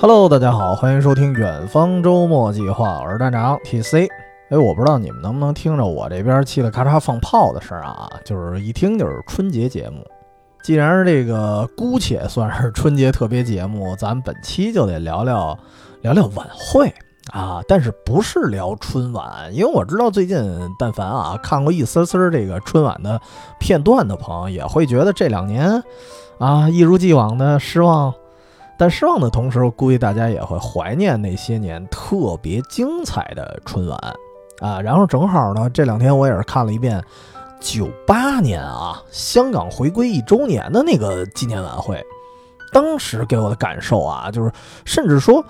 Hello，大家好，欢迎收听远方周末计划，我是站长 TC。哎，我不知道你们能不能听着我这边嘁哩咔嚓放炮的声啊，就是一听就是春节节目。既然是这个，姑且算是春节特别节目，咱本期就得聊聊聊聊晚会啊，但是不是聊春晚？因为我知道最近，但凡啊看过一丝丝这个春晚的片段的朋友，也会觉得这两年啊一如既往的失望。但失望的同时，估计大家也会怀念那些年特别精彩的春晚啊。然后正好呢，这两天我也是看了一遍九八年啊香港回归一周年的那个纪念晚会，当时给我的感受啊，就是甚至说，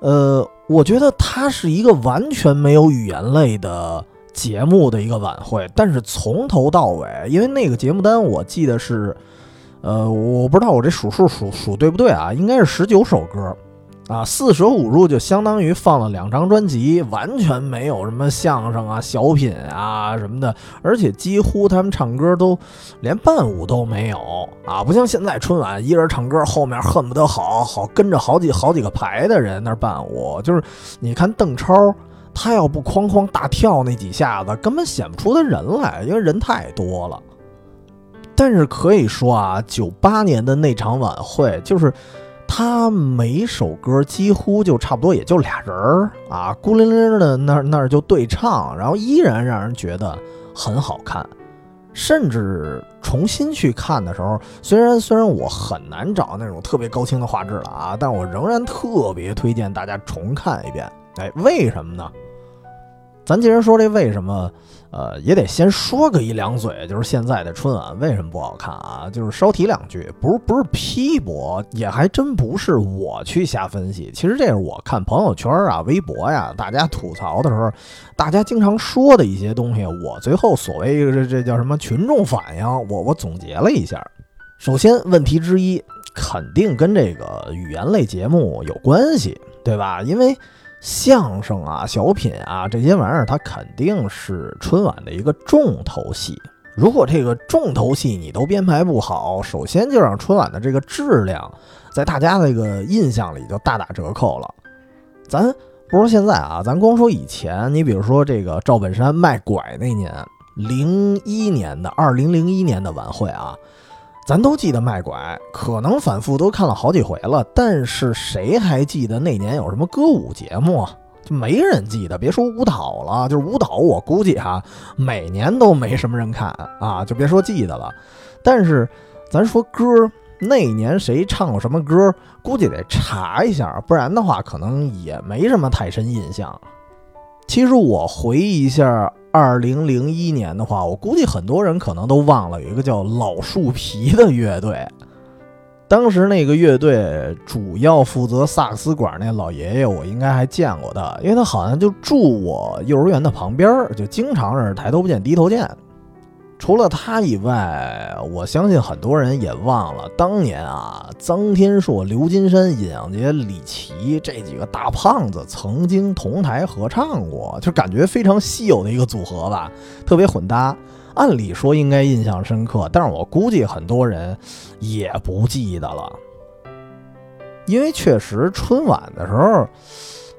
呃，我觉得它是一个完全没有语言类的节目的一个晚会，但是从头到尾，因为那个节目单我记得是。呃，我不知道我这数数数数对不对啊？应该是十九首歌，啊，四舍五入就相当于放了两张专辑，完全没有什么相声啊、小品啊什么的，而且几乎他们唱歌都连伴舞都没有啊，不像现在春晚一人唱歌，后面恨不得好好跟着好几好几个排的人那伴舞，就是你看邓超，他要不哐哐大跳那几下子，根本显不出他人来，因为人太多了。但是可以说啊，九八年的那场晚会，就是他每首歌几乎就差不多也就俩人儿啊，孤零零的那那儿就对唱，然后依然让人觉得很好看。甚至重新去看的时候，虽然虽然我很难找那种特别高清的画质了啊，但我仍然特别推荐大家重看一遍。哎，为什么呢？咱既然说这为什么？呃，也得先说个一两嘴，就是现在的春晚为什么不好看啊？就是稍提两句，不是不是批驳，也还真不是我去瞎分析。其实这是我看朋友圈啊、微博呀，大家吐槽的时候，大家经常说的一些东西。我最后所谓这这叫什么群众反应，我我总结了一下。首先，问题之一肯定跟这个语言类节目有关系，对吧？因为。相声啊、小品啊这些玩意儿，它肯定是春晚的一个重头戏。如果这个重头戏你都编排不好，首先就让春晚的这个质量在大家那个印象里就大打折扣了。咱不说现在啊，咱光说以前，你比如说这个赵本山卖拐那年，零一年的二零零一年的晚会啊。咱都记得卖拐，可能反复都看了好几回了，但是谁还记得那年有什么歌舞节目？就没人记得，别说舞蹈了，就是舞蹈，我估计哈，每年都没什么人看啊，就别说记得了。但是咱说歌，那年谁唱过什么歌，估计得查一下，不然的话，可能也没什么太深印象。其实我回忆一下。二零零一年的话，我估计很多人可能都忘了有一个叫老树皮的乐队。当时那个乐队主要负责萨克斯管那老爷爷，我应该还见过他，因为他好像就住我幼儿园的旁边，就经常是抬头不见低头见。除了他以外，我相信很多人也忘了当年啊，臧天朔、刘金山、尹相杰、李琦这几个大胖子曾经同台合唱过，就感觉非常稀有的一个组合吧，特别混搭。按理说应该印象深刻，但是我估计很多人也不记得了，因为确实春晚的时候。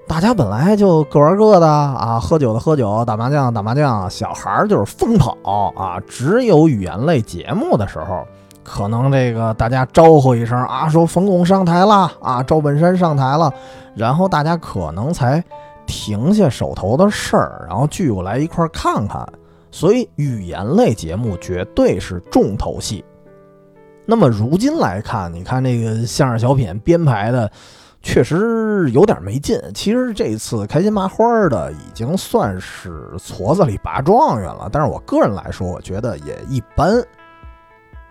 大家本来就各玩各的啊，喝酒的喝酒，打麻将打麻将，小孩儿就是疯跑啊。只有语言类节目的时候，可能这个大家招呼一声啊，说冯巩上台了啊，赵本山上台了，然后大家可能才停下手头的事儿，然后聚过来一块儿看看。所以语言类节目绝对是重头戏。那么如今来看，你看这个相声小品编排的。确实有点没劲。其实这次开心麻花的已经算是矬子里拔状元了，但是我个人来说，我觉得也一般。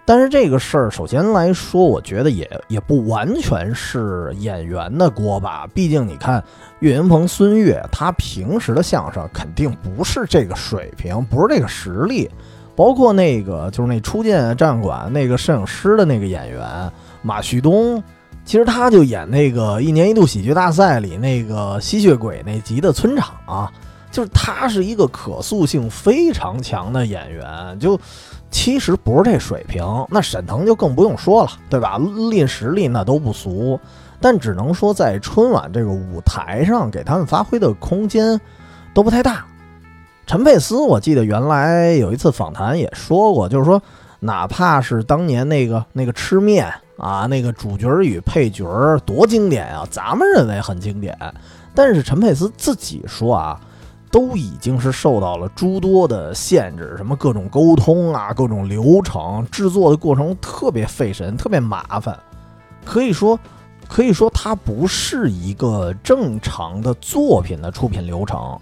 但是这个事儿，首先来说，我觉得也也不完全是演员的锅吧。毕竟你看，岳云鹏、孙越，他平时的相声肯定不是这个水平，不是这个实力。包括那个就是那初见战馆那个摄影师的那个演员马旭东。其实他就演那个一年一度喜剧大赛里那个吸血鬼那集的村长啊，就是他是一个可塑性非常强的演员，就其实不是这水平。那沈腾就更不用说了，对吧？论实力那都不俗。但只能说在春晚这个舞台上给他们发挥的空间都不太大。陈佩斯，我记得原来有一次访谈也说过，就是说，哪怕是当年那个那个吃面啊，那个主角与配角多经典啊，咱们认为很经典，但是陈佩斯自己说啊，都已经是受到了诸多的限制，什么各种沟通啊，各种流程，制作的过程特别费神，特别麻烦，可以说，可以说它不是一个正常的作品的出品流程。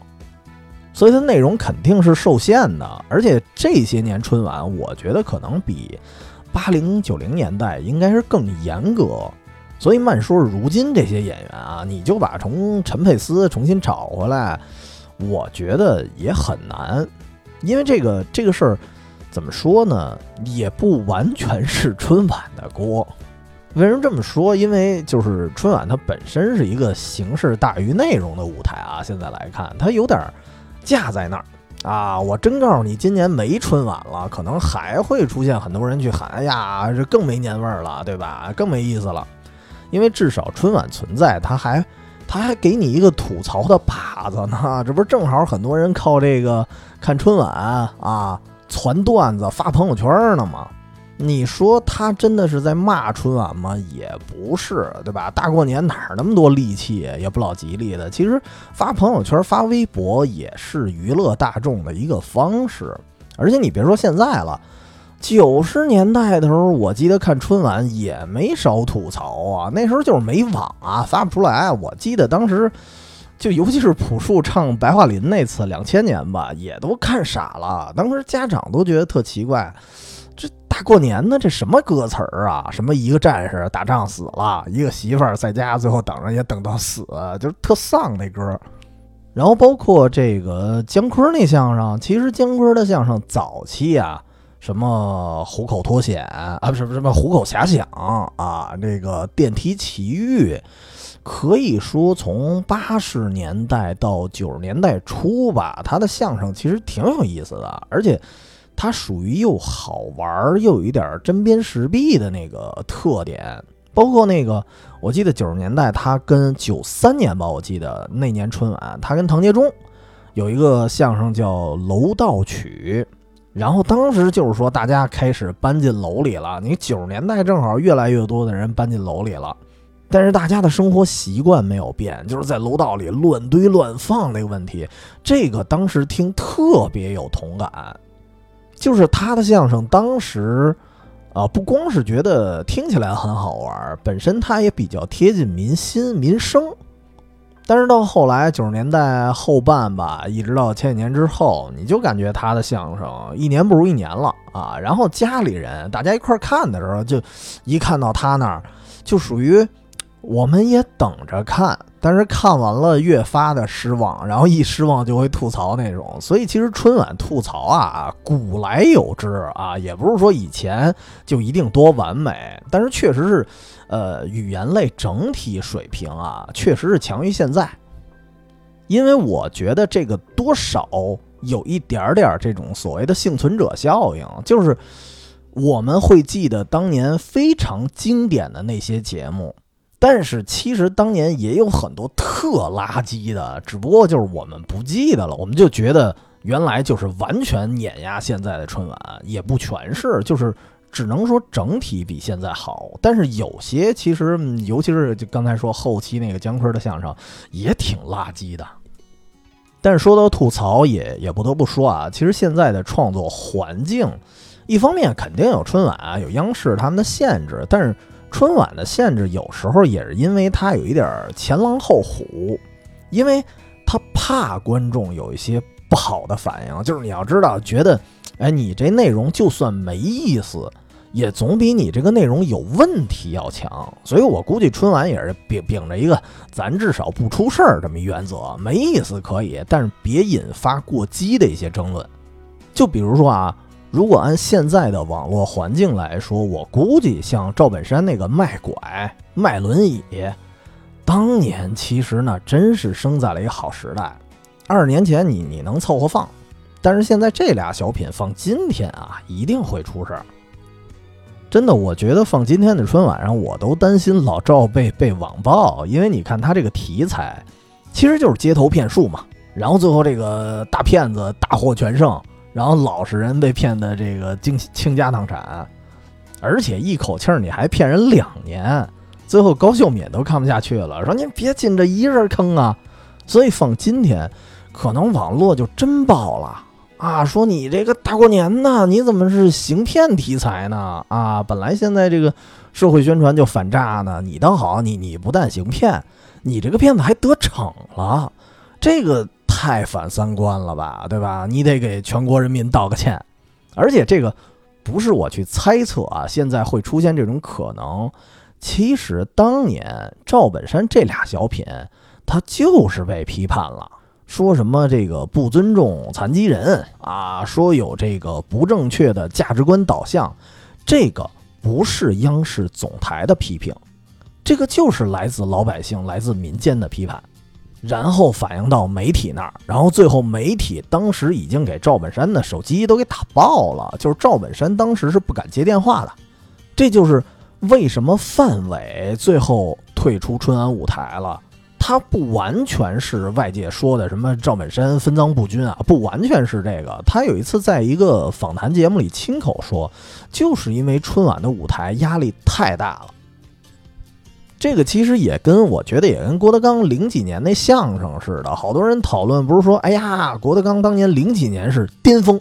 所以它内容肯定是受限的，而且这些年春晚，我觉得可能比八零九零年代应该是更严格。所以慢说，如今这些演员啊，你就把从陈佩斯重新找回来，我觉得也很难。因为这个这个事儿怎么说呢，也不完全是春晚的锅。为什么这么说？因为就是春晚它本身是一个形式大于内容的舞台啊。现在来看，它有点。架在那儿啊！我真告诉你，今年没春晚了，可能还会出现很多人去喊：“哎呀，这更没年味儿了，对吧？更没意思了。”因为至少春晚存在，他还他还给你一个吐槽的靶子呢。这不是正好很多人靠这个看春晚啊，传段子、发朋友圈呢吗？你说他真的是在骂春晚吗？也不是，对吧？大过年哪儿那么多戾气，也不老吉利的。其实发朋友圈、发微博也是娱乐大众的一个方式。而且你别说现在了，九十年代的时候，我记得看春晚也没少吐槽啊。那时候就是没网啊，发不出来。我记得当时就尤其是朴树唱《白桦林》那次，两千年吧，也都看傻了。当时家长都觉得特奇怪。过年呢，这什么歌词儿啊？什么一个战士打仗死了，一个媳妇儿在家最后等着也等到死，就是特丧那歌。然后包括这个姜昆那相声，其实姜昆的相声早期啊，什么虎口脱险啊，不是不是什么虎口遐想啊，这个电梯奇遇，可以说从八十年代到九十年代初吧，他的相声其实挺有意思的，而且。它属于又好玩又有一点针砭时弊的那个特点，包括那个，我记得九十年代他跟九三年吧，我记得那年春晚他跟唐杰忠有一个相声叫《楼道曲》，然后当时就是说大家开始搬进楼里了，你九十年代正好越来越多的人搬进楼里了，但是大家的生活习惯没有变，就是在楼道里乱堆乱放那个问题，这个当时听特别有同感。就是他的相声，当时，啊，不光是觉得听起来很好玩，本身他也比较贴近民心民生。但是到后来九十年代后半吧，一直到前几年之后，你就感觉他的相声一年不如一年了啊。然后家里人大家一块看的时候，就一看到他那儿，就属于我们也等着看。但是看完了越发的失望，然后一失望就会吐槽那种，所以其实春晚吐槽啊，古来有之啊，也不是说以前就一定多完美，但是确实是，呃，语言类整体水平啊，确实是强于现在。因为我觉得这个多少有一点点这种所谓的幸存者效应，就是我们会记得当年非常经典的那些节目。但是其实当年也有很多特垃圾的，只不过就是我们不记得了，我们就觉得原来就是完全碾压现在的春晚，也不全是，就是只能说整体比现在好。但是有些其实，尤其是就刚才说后期那个姜昆的相声也挺垃圾的。但是说到吐槽，也也不得不说啊，其实现在的创作环境，一方面肯定有春晚啊，有央视他们的限制，但是。春晚的限制有时候也是因为它有一点前狼后虎，因为他怕观众有一些不好的反应。就是你要知道，觉得，哎，你这内容就算没意思，也总比你这个内容有问题要强。所以我估计春晚也是秉秉着一个，咱至少不出事儿这么一原则，没意思可以，但是别引发过激的一些争论。就比如说啊。如果按现在的网络环境来说，我估计像赵本山那个卖拐、卖轮椅，当年其实呢，真是生在了一个好时代。二十年前你你能凑合放，但是现在这俩小品放今天啊，一定会出事儿。真的，我觉得放今天的春晚上，我都担心老赵被被网暴，因为你看他这个题材，其实就是街头骗术嘛。然后最后这个大骗子大获全胜，然后老实人被骗的这个倾倾家荡产，而且一口气儿你还骗人两年，最后高秀敏都看不下去了，说您别进这一人坑啊。所以放今天，可能网络就真爆了。啊，说你这个大过年的，你怎么是行骗题材呢？啊，本来现在这个社会宣传就反诈呢，你倒好，你你不但行骗，你这个骗子还得逞了，这个太反三观了吧，对吧？你得给全国人民道个歉。而且这个不是我去猜测啊，现在会出现这种可能，其实当年赵本山这俩小品，他就是被批判了。说什么这个不尊重残疾人啊？说有这个不正确的价值观导向，这个不是央视总台的批评，这个就是来自老百姓、来自民间的批判，然后反映到媒体那儿，然后最后媒体当时已经给赵本山的手机都给打爆了，就是赵本山当时是不敢接电话的，这就是为什么范伟最后退出春晚舞台了。他不完全是外界说的什么赵本山分赃不均啊，不完全是这个。他有一次在一个访谈节目里亲口说，就是因为春晚的舞台压力太大了。这个其实也跟我觉得也跟郭德纲零几年那相声似的，好多人讨论不是说，哎呀，郭德纲当年零几年是巅峰，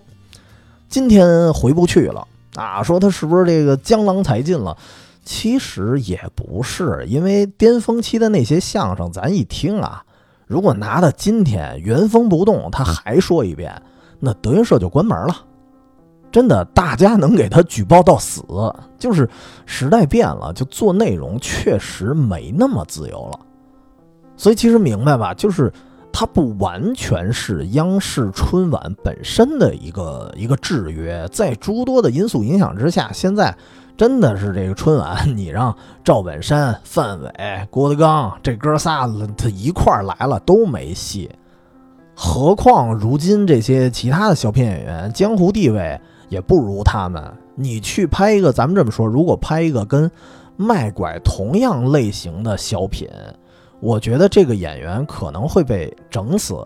今天回不去了啊，说他是不是这个江郎才尽了？其实也不是，因为巅峰期的那些相声，咱一听啊，如果拿到今天原封不动，他还说一遍，那德云社就关门了。真的，大家能给他举报到死，就是时代变了，就做内容确实没那么自由了。所以其实明白吧，就是它不完全是央视春晚本身的一个一个制约，在诸多的因素影响之下，现在。真的是这个春晚，你让赵本山、范伟、郭德纲这哥仨他一块儿来了都没戏，何况如今这些其他的小品演员江湖地位也不如他们。你去拍一个，咱们这么说，如果拍一个跟卖拐同样类型的小品，我觉得这个演员可能会被整死，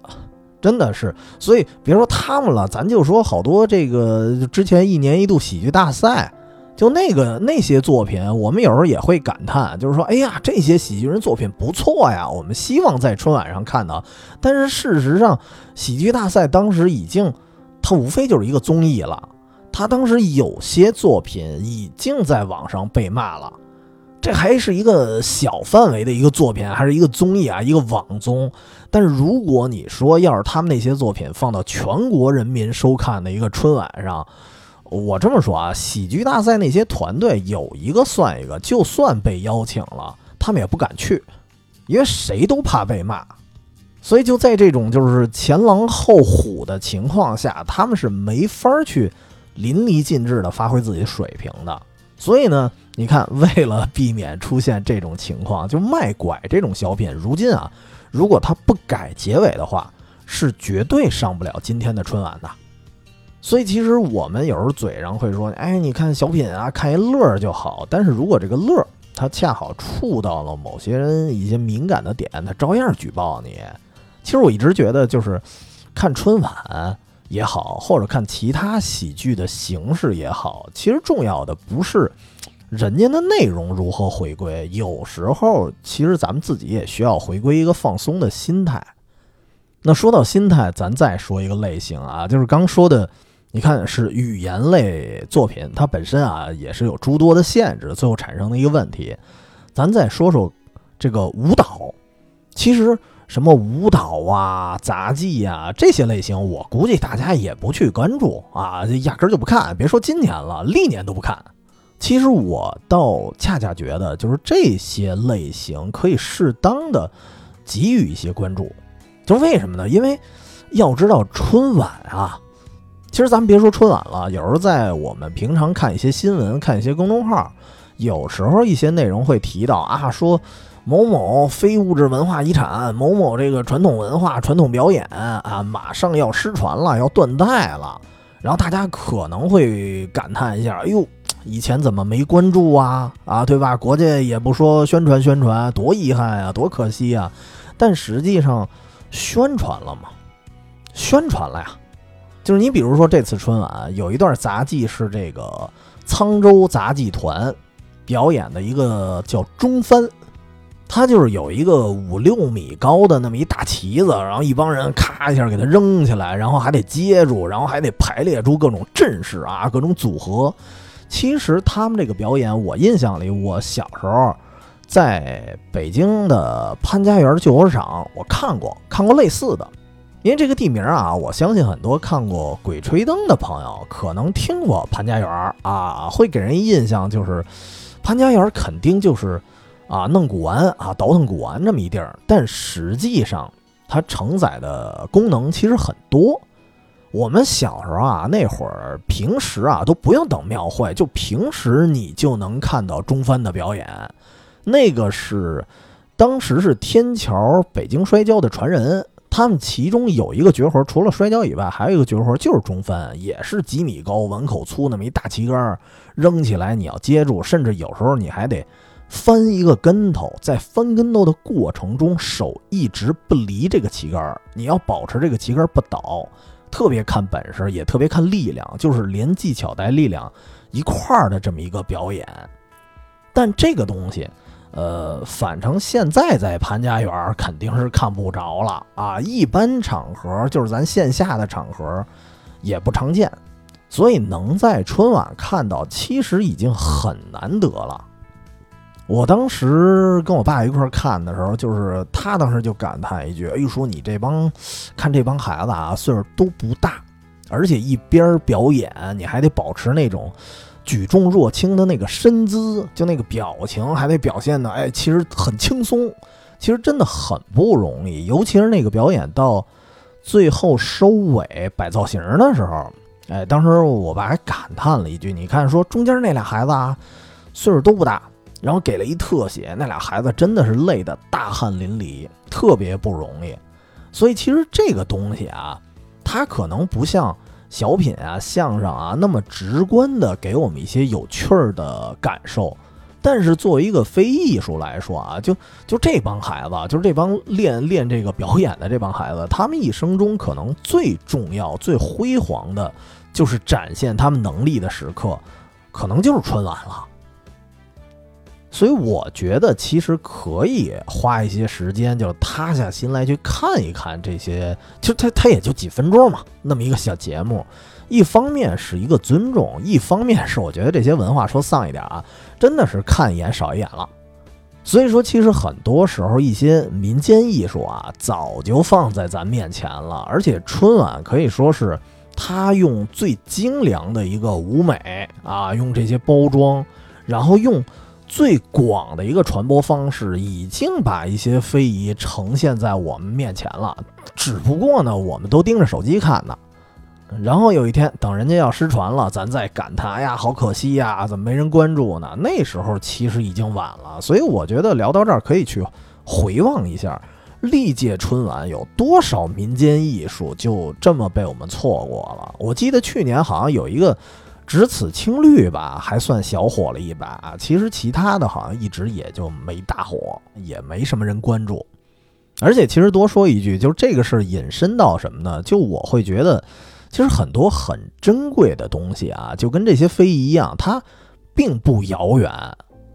真的是。所以别说他们了，咱就说好多这个之前一年一度喜剧大赛。就那个那些作品，我们有时候也会感叹，就是说，哎呀，这些喜剧人作品不错呀，我们希望在春晚上看到。但是事实上，喜剧大赛当时已经，它无非就是一个综艺了。他当时有些作品已经在网上被骂了，这还是一个小范围的一个作品，还是一个综艺啊，一个网综。但是如果你说要是他们那些作品放到全国人民收看的一个春晚上，我这么说啊，喜剧大赛那些团队有一个算一个，就算被邀请了，他们也不敢去，因为谁都怕被骂。所以就在这种就是前狼后虎的情况下，他们是没法去淋漓尽致的发挥自己水平的。所以呢，你看，为了避免出现这种情况，就卖拐这种小品，如今啊，如果他不改结尾的话，是绝对上不了今天的春晚的。所以其实我们有时候嘴上会说，哎，你看小品啊，看一乐儿就好。但是如果这个乐儿，它恰好触到了某些人一些敏感的点，他照样举报你。其实我一直觉得，就是看春晚也好，或者看其他喜剧的形式也好，其实重要的不是人家的内容如何回归，有时候其实咱们自己也需要回归一个放松的心态。那说到心态，咱再说一个类型啊，就是刚说的。你看，是语言类作品，它本身啊也是有诸多的限制，最后产生的一个问题。咱再说说这个舞蹈，其实什么舞蹈啊、杂技呀这些类型，我估计大家也不去关注啊，压根儿就不看。别说今年了，历年都不看。其实我倒恰恰觉得，就是这些类型可以适当的给予一些关注。就为什么呢？因为要知道春晚啊。其实咱们别说春晚了，有时候在我们平常看一些新闻、看一些公众号，有时候一些内容会提到啊，说某某非物质文化遗产、某某这个传统文化、传统表演啊，马上要失传了，要断代了。然后大家可能会感叹一下：“哎呦，以前怎么没关注啊？啊，对吧？国家也不说宣传宣传，多遗憾呀，多可惜呀！但实际上，宣传了吗？宣传了呀。就是你比如说这次春晚有一段杂技是这个沧州杂技团表演的一个叫中翻，他就是有一个五六米高的那么一大旗子，然后一帮人咔一下给他扔起来，然后还得接住，然后还得排列出各种阵势啊，各种组合。其实他们这个表演，我印象里，我小时候在北京的潘家园旧火厂我看过，看过类似的。因为这个地名啊，我相信很多看过《鬼吹灯》的朋友可能听过潘家园啊，会给人印象就是潘家园肯定就是啊弄古玩啊倒腾古玩这么一地儿。但实际上它承载的功能其实很多。我们小时候啊，那会儿平时啊都不用等庙会，就平时你就能看到中翻的表演。那个是当时是天桥北京摔跤的传人。他们其中有一个绝活，除了摔跤以外，还有一个绝活就是中翻，也是几米高、碗口粗那么一大旗杆，扔起来你要接住，甚至有时候你还得翻一个跟头，在翻跟头的过程中手一直不离这个旗杆，你要保持这个旗杆不倒，特别看本事，也特别看力量，就是连技巧带力量一块儿的这么一个表演。但这个东西。呃，反正现在在潘家园肯定是看不着了啊！一般场合就是咱线下的场合也不常见，所以能在春晚看到，其实已经很难得了。我当时跟我爸一块看的时候，就是他当时就感叹一句：“哎，说你这帮看这帮孩子啊，岁数都不大，而且一边表演，你还得保持那种。”举重若轻的那个身姿，就那个表情，还得表现的，哎，其实很轻松，其实真的很不容易。尤其是那个表演到最后收尾摆造型的时候，哎，当时我爸还感叹了一句：“你看，说中间那俩孩子啊，岁数都不大，然后给了一特写，那俩孩子真的是累得大汗淋漓，特别不容易。所以其实这个东西啊，它可能不像。”小品啊，相声啊，那么直观的给我们一些有趣儿的感受。但是作为一个非艺术来说啊，就就这帮孩子，就是这帮练练这个表演的这帮孩子，他们一生中可能最重要、最辉煌的，就是展现他们能力的时刻，可能就是春晚了。所以我觉得，其实可以花一些时间，就是塌下心来去看一看这些。其实它它也就几分钟嘛，那么一个小节目。一方面是一个尊重，一方面是我觉得这些文化说丧一点啊，真的是看一眼少一眼了。所以说，其实很多时候一些民间艺术啊，早就放在咱面前了。而且春晚可以说是他用最精良的一个舞美啊，用这些包装，然后用。最广的一个传播方式，已经把一些非遗呈现在我们面前了。只不过呢，我们都盯着手机看呢。然后有一天，等人家要失传了，咱再感叹：“哎呀，好可惜呀，怎么没人关注呢？”那时候其实已经晚了。所以我觉得聊到这儿，可以去回望一下历届春晚有多少民间艺术就这么被我们错过了。我记得去年好像有一个。只此青绿吧，还算小火了一把。其实其他的好像一直也就没大火，也没什么人关注。而且其实多说一句，就是这个事儿引申到什么呢？就我会觉得，其实很多很珍贵的东西啊，就跟这些非遗一样，它并不遥远，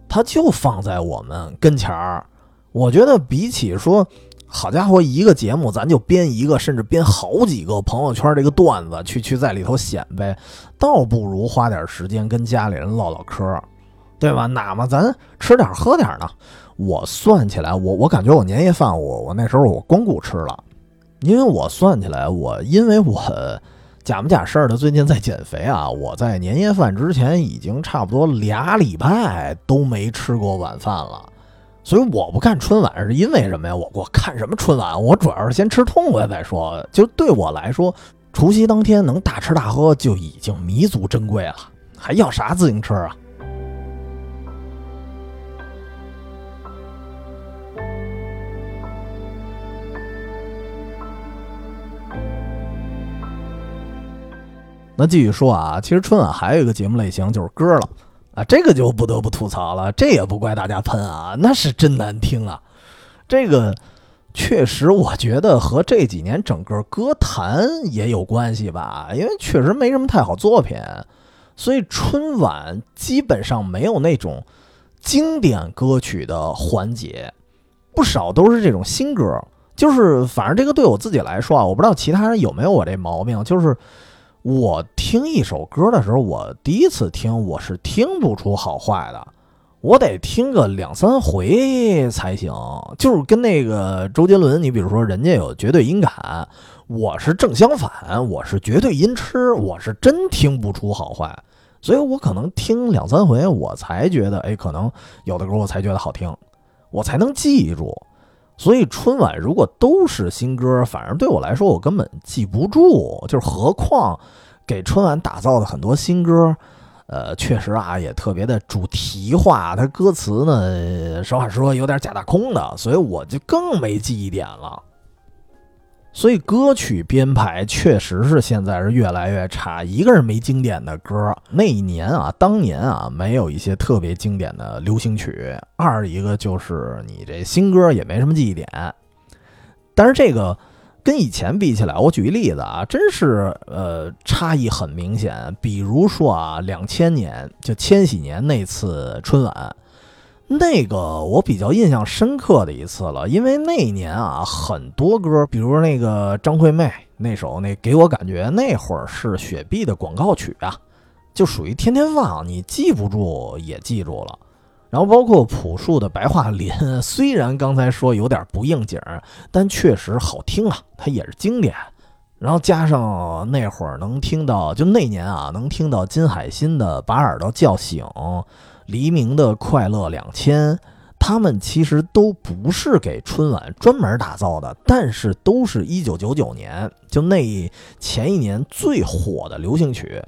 它就放在我们跟前儿。我觉得比起说。好家伙，一个节目咱就编一个，甚至编好几个朋友圈这个段子去去在里头显摆，倒不如花点时间跟家里人唠唠嗑，对吧？哪怕咱吃点喝点呢。我算起来，我我感觉我年夜饭我我那时候我光顾吃了，因为我算起来，我因为我假不假事儿的最近在减肥啊，我在年夜饭之前已经差不多俩礼拜都没吃过晚饭了。所以我不看春晚是因为什么呀？我我看什么春晚？我主要是先吃痛快再说。就对我来说，除夕当天能大吃大喝就已经弥足珍贵了，还要啥自行车啊？那继续说啊，其实春晚还有一个节目类型就是歌了。啊，这个就不得不吐槽了，这也不怪大家喷啊，那是真难听啊。这个确实，我觉得和这几年整个歌坛也有关系吧，因为确实没什么太好作品，所以春晚基本上没有那种经典歌曲的环节，不少都是这种新歌。就是反正这个对我自己来说啊，我不知道其他人有没有我这毛病，就是我听一首歌的时候，我第一次听我是听不出好坏的。我得听个两三回才行，就是跟那个周杰伦，你比如说人家有绝对音感，我是正相反，我是绝对音痴，我是真听不出好坏，所以我可能听两三回，我才觉得，哎，可能有的歌我才觉得好听，我才能记住。所以春晚如果都是新歌，反而对我来说我根本记不住，就是何况给春晚打造的很多新歌。呃，确实啊，也特别的主题化，它歌词呢，实话实说有点假大空的，所以我就更没记忆点了。所以歌曲编排确实是现在是越来越差。一个是没经典的歌，那一年啊，当年啊，没有一些特别经典的流行曲；二一个就是你这新歌也没什么记忆点。但是这个。跟以前比起来，我举一例子啊，真是呃差异很明显。比如说啊，两千年就千禧年那次春晚，那个我比较印象深刻的一次了，因为那一年啊，很多歌，比如那个张惠妹那首那给我感觉那会儿是雪碧的广告曲啊，就属于天天放，你记不住也记住了。然后包括朴树的《白桦林》，虽然刚才说有点不应景，但确实好听啊，它也是经典。然后加上那会儿能听到，就那年啊，能听到金海心的《把耳朵叫醒》，黎明的《快乐两千》，他们其实都不是给春晚专门打造的，但是都是一九九九年就那一前一年最火的流行曲，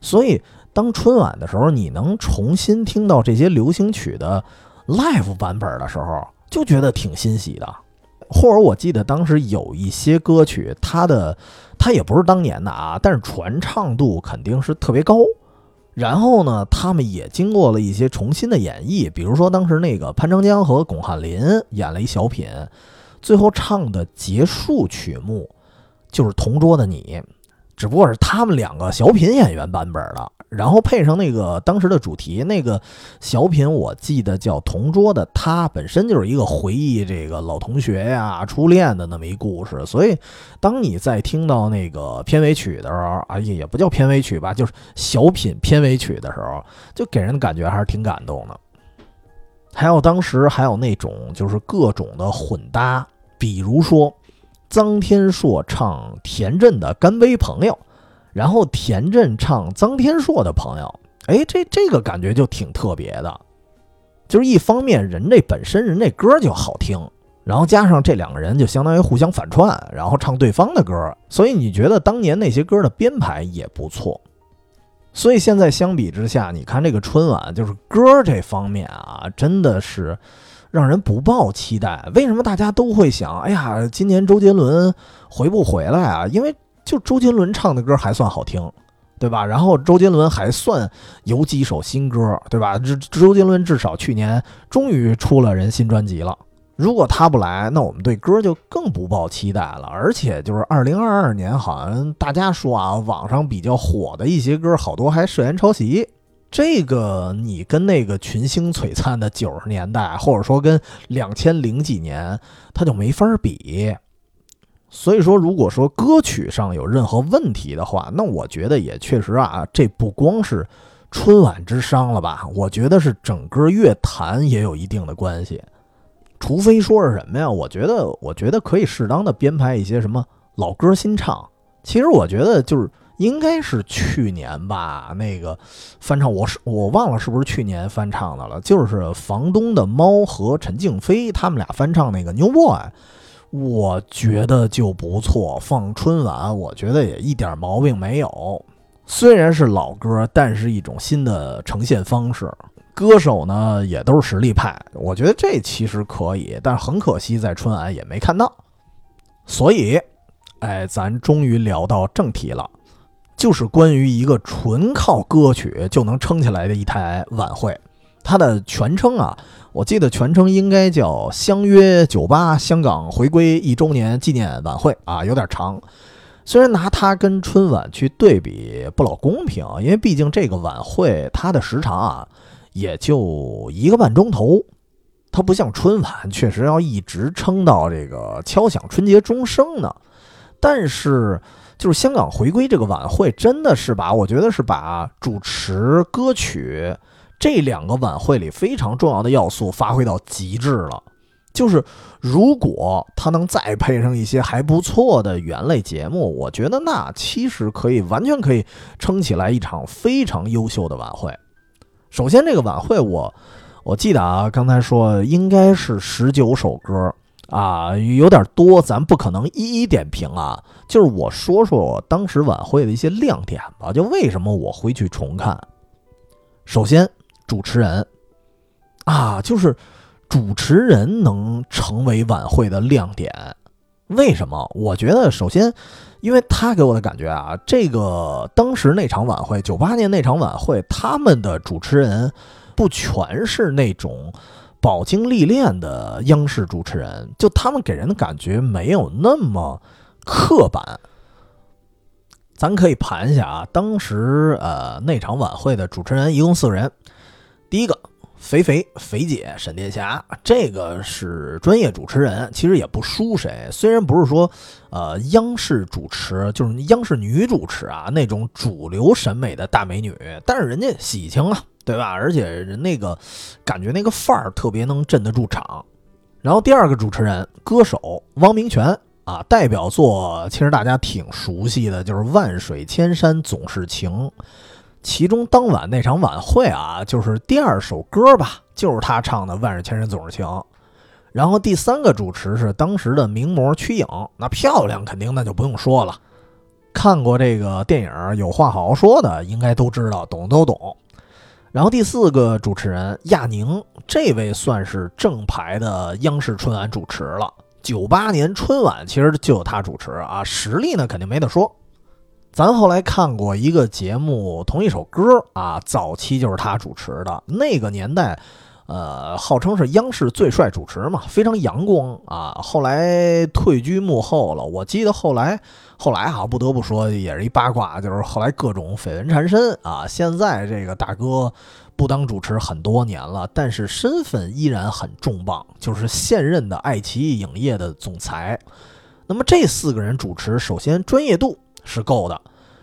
所以。当春晚的时候，你能重新听到这些流行曲的 live 版本的时候，就觉得挺欣喜的。或者我记得当时有一些歌曲，它的它也不是当年的啊，但是传唱度肯定是特别高。然后呢，他们也经过了一些重新的演绎，比如说当时那个潘长江和巩汉林演了一小品，最后唱的结束曲目就是《同桌的你》。只不过是他们两个小品演员版本的，然后配上那个当时的主题，那个小品我记得叫《同桌的他》，本身就是一个回忆这个老同学呀、初恋的那么一故事。所以，当你在听到那个片尾曲的时候，啊，也不叫片尾曲吧，就是小品片尾曲的时候，就给人的感觉还是挺感动的。还有当时还有那种就是各种的混搭，比如说。臧天朔唱田震的《干杯朋友》，然后田震唱臧天朔的朋友，哎，这这个感觉就挺特别的。就是一方面人这本身人这歌就好听，然后加上这两个人就相当于互相反串，然后唱对方的歌，所以你觉得当年那些歌的编排也不错。所以现在相比之下，你看这个春晚，就是歌这方面啊，真的是。让人不抱期待，为什么大家都会想？哎呀，今年周杰伦回不回来啊？因为就周杰伦唱的歌还算好听，对吧？然后周杰伦还算有几首新歌，对吧？这周杰伦至少去年终于出了人新专辑了。如果他不来，那我们对歌就更不抱期待了。而且就是二零二二年，好像大家说啊，网上比较火的一些歌，好多还涉嫌抄袭。这个你跟那个群星璀璨的九十年代，或者说跟两千零几年，它就没法比。所以说，如果说歌曲上有任何问题的话，那我觉得也确实啊，这不光是春晚之伤了吧？我觉得是整个乐坛也有一定的关系。除非说是什么呀？我觉得，我觉得可以适当的编排一些什么老歌新唱。其实我觉得就是。应该是去年吧，那个翻唱我是我忘了是不是去年翻唱的了，就是房东的猫和陈静飞他们俩翻唱那个 New Boy，我觉得就不错，放春晚我觉得也一点毛病没有。虽然是老歌，但是一种新的呈现方式，歌手呢也都是实力派，我觉得这其实可以，但是很可惜在春晚也没看到。所以，哎，咱终于聊到正题了。就是关于一个纯靠歌曲就能撑起来的一台晚会。它的全称啊，我记得全称应该叫《相约九八香港回归一周年纪念晚会》啊，有点长。虽然拿它跟春晚去对比不老公平，因为毕竟这个晚会它的时长啊也就一个半钟头，它不像春晚确实要一直撑到这个敲响春节钟声呢。但是就是香港回归这个晚会，真的是把我觉得是把主持歌曲。这两个晚会里非常重要的要素发挥到极致了，就是如果他能再配上一些还不错的原类节目，我觉得那其实可以完全可以撑起来一场非常优秀的晚会。首先，这个晚会我我记得啊，刚才说应该是十九首歌啊，有点多，咱不可能一一点评啊。就是我说说当时晚会的一些亮点吧，就为什么我会去重看。首先。主持人啊，就是主持人能成为晚会的亮点。为什么？我觉得首先，因为他给我的感觉啊，这个当时那场晚会，九八年那场晚会，他们的主持人不全是那种饱经历练的央视主持人，就他们给人的感觉没有那么刻板。咱可以盘一下啊，当时呃那场晚会的主持人一共四个人。第一个，肥肥肥姐沈殿霞，这个是专业主持人，其实也不输谁。虽然不是说，呃，央视主持就是央视女主持啊那种主流审美的大美女，但是人家喜庆啊，对吧？而且人那个感觉那个范儿特别能镇得住场。然后第二个主持人，歌手汪明荃啊，代表作其实大家挺熟悉的，就是《万水千山总是情》。其中当晚那场晚会啊，就是第二首歌吧，就是他唱的《万水千山总是情》。然后第三个主持是当时的名模瞿颖，那漂亮肯定那就不用说了。看过这个电影有话好好说的，应该都知道，懂都懂。然后第四个主持人亚宁，这位算是正牌的央视春晚主持了。九八年春晚其实就有他主持啊，实力呢肯定没得说。咱后来看过一个节目，同一首歌啊，早期就是他主持的。那个年代，呃，号称是央视最帅主持嘛，非常阳光啊。后来退居幕后了。我记得后来，后来哈，不得不说也是一八卦，就是后来各种绯闻缠身啊。现在这个大哥不当主持很多年了，但是身份依然很重磅，就是现任的爱奇艺影业的总裁。那么这四个人主持，首先专业度。是够的，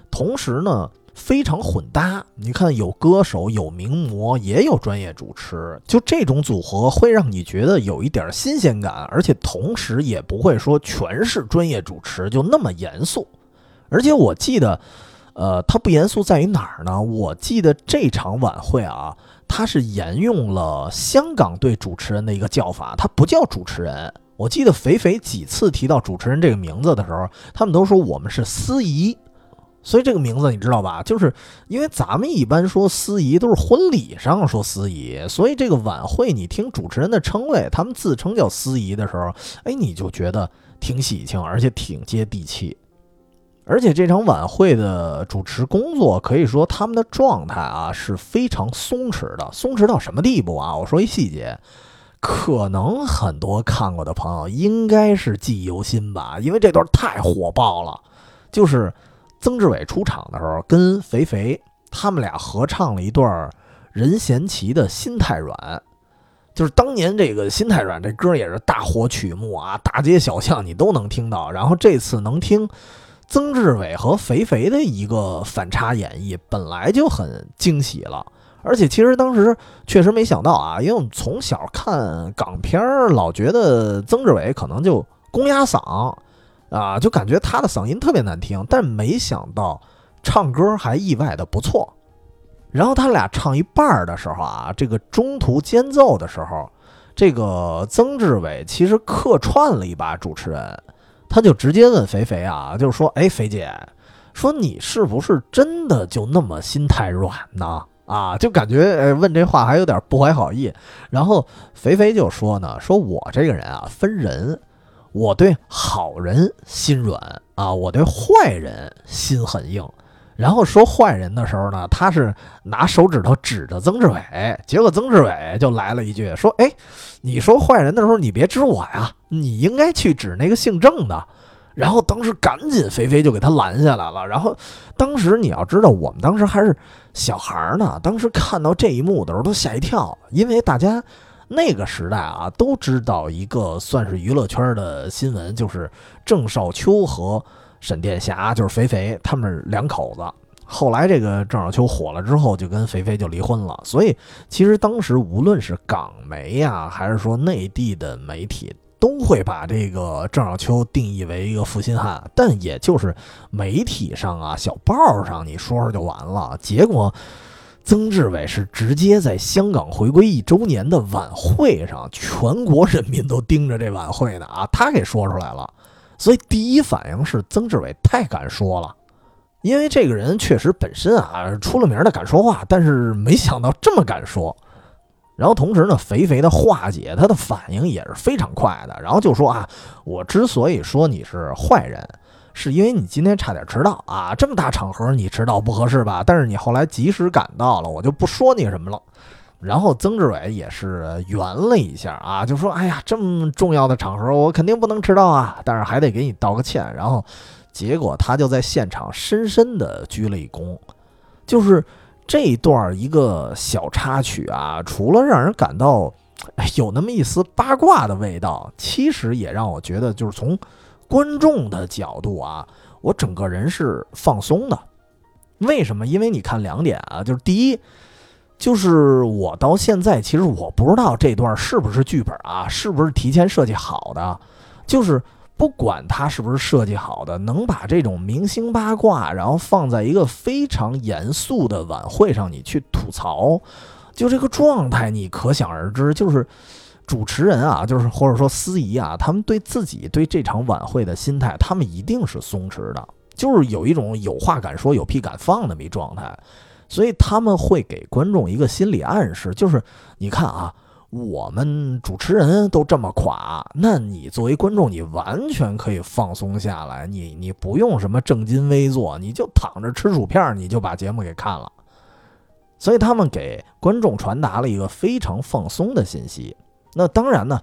同时呢非常混搭。你看，有歌手，有名模，也有专业主持，就这种组合会让你觉得有一点新鲜感，而且同时也不会说全是专业主持就那么严肃。而且我记得，呃，它不严肃在于哪儿呢？我记得这场晚会啊，它是沿用了香港对主持人的一个叫法，它不叫主持人。我记得肥肥几次提到主持人这个名字的时候，他们都说我们是司仪，所以这个名字你知道吧？就是因为咱们一般说司仪都是婚礼上说司仪，所以这个晚会你听主持人的称谓，他们自称叫司仪的时候，哎，你就觉得挺喜庆，而且挺接地气。而且这场晚会的主持工作，可以说他们的状态啊是非常松弛的，松弛到什么地步啊？我说一细节。可能很多看过的朋友应该是记忆犹新吧，因为这段太火爆了。就是曾志伟出场的时候，跟肥肥他们俩合唱了一段任贤齐的《心太软》，就是当年这个《心太软》这歌也是大火曲目啊，大街小巷你都能听到。然后这次能听曾志伟和肥肥的一个反差演绎，本来就很惊喜了。而且其实当时确实没想到啊，因为我们从小看港片儿，老觉得曾志伟可能就公鸭嗓啊，就感觉他的嗓音特别难听。但没想到唱歌还意外的不错。然后他俩唱一半儿的时候啊，这个中途间奏的时候，这个曾志伟其实客串了一把主持人，他就直接问肥肥啊，就是说，哎，肥姐，说你是不是真的就那么心太软呢？啊，就感觉呃问这话还有点不怀好意。然后肥肥就说呢，说我这个人啊分人，我对好人心软啊，我对坏人心很硬。然后说坏人的时候呢，他是拿手指头指着曾志伟，结果曾志伟就来了一句说：“哎，你说坏人的时候你别指我呀，你应该去指那个姓郑的。”然后当时赶紧肥肥就给他拦下来了。然后当时你要知道，我们当时还是小孩儿呢，当时看到这一幕的时候都吓一跳，因为大家那个时代啊都知道一个算是娱乐圈的新闻，就是郑少秋和。沈殿霞就是肥肥，他们两口子。后来这个郑少秋火了之后，就跟肥肥就离婚了。所以其实当时无论是港媒呀，还是说内地的媒体，都会把这个郑少秋定义为一个负心汉。但也就是媒体上啊，小报上你说说就完了。结果曾志伟是直接在香港回归一周年的晚会上，全国人民都盯着这晚会呢啊，他给说出来了。所以第一反应是曾志伟太敢说了，因为这个人确实本身啊出了名的敢说话，但是没想到这么敢说。然后同时呢，肥肥的化解他的反应也是非常快的，然后就说啊，我之所以说你是坏人，是因为你今天差点迟到啊，这么大场合你迟到不合适吧？但是你后来及时赶到了，我就不说你什么了。然后曾志伟也是圆了一下啊，就说：“哎呀，这么重要的场合，我肯定不能迟到啊，但是还得给你道个歉。”然后，结果他就在现场深深的鞠了一躬。就是这一段一个小插曲啊，除了让人感到有那么一丝八卦的味道，其实也让我觉得，就是从观众的角度啊，我整个人是放松的。为什么？因为你看两点啊，就是第一。就是我到现在，其实我不知道这段是不是剧本啊，是不是提前设计好的。就是不管他是不是设计好的，能把这种明星八卦，然后放在一个非常严肃的晚会上，你去吐槽，就这个状态，你可想而知。就是主持人啊，就是或者说司仪啊，他们对自己对这场晚会的心态，他们一定是松弛的，就是有一种有话敢说、有屁敢放的么状态。所以他们会给观众一个心理暗示，就是你看啊，我们主持人都这么垮，那你作为观众，你完全可以放松下来，你你不用什么正襟危坐，你就躺着吃薯片，你就把节目给看了。所以他们给观众传达了一个非常放松的信息。那当然呢。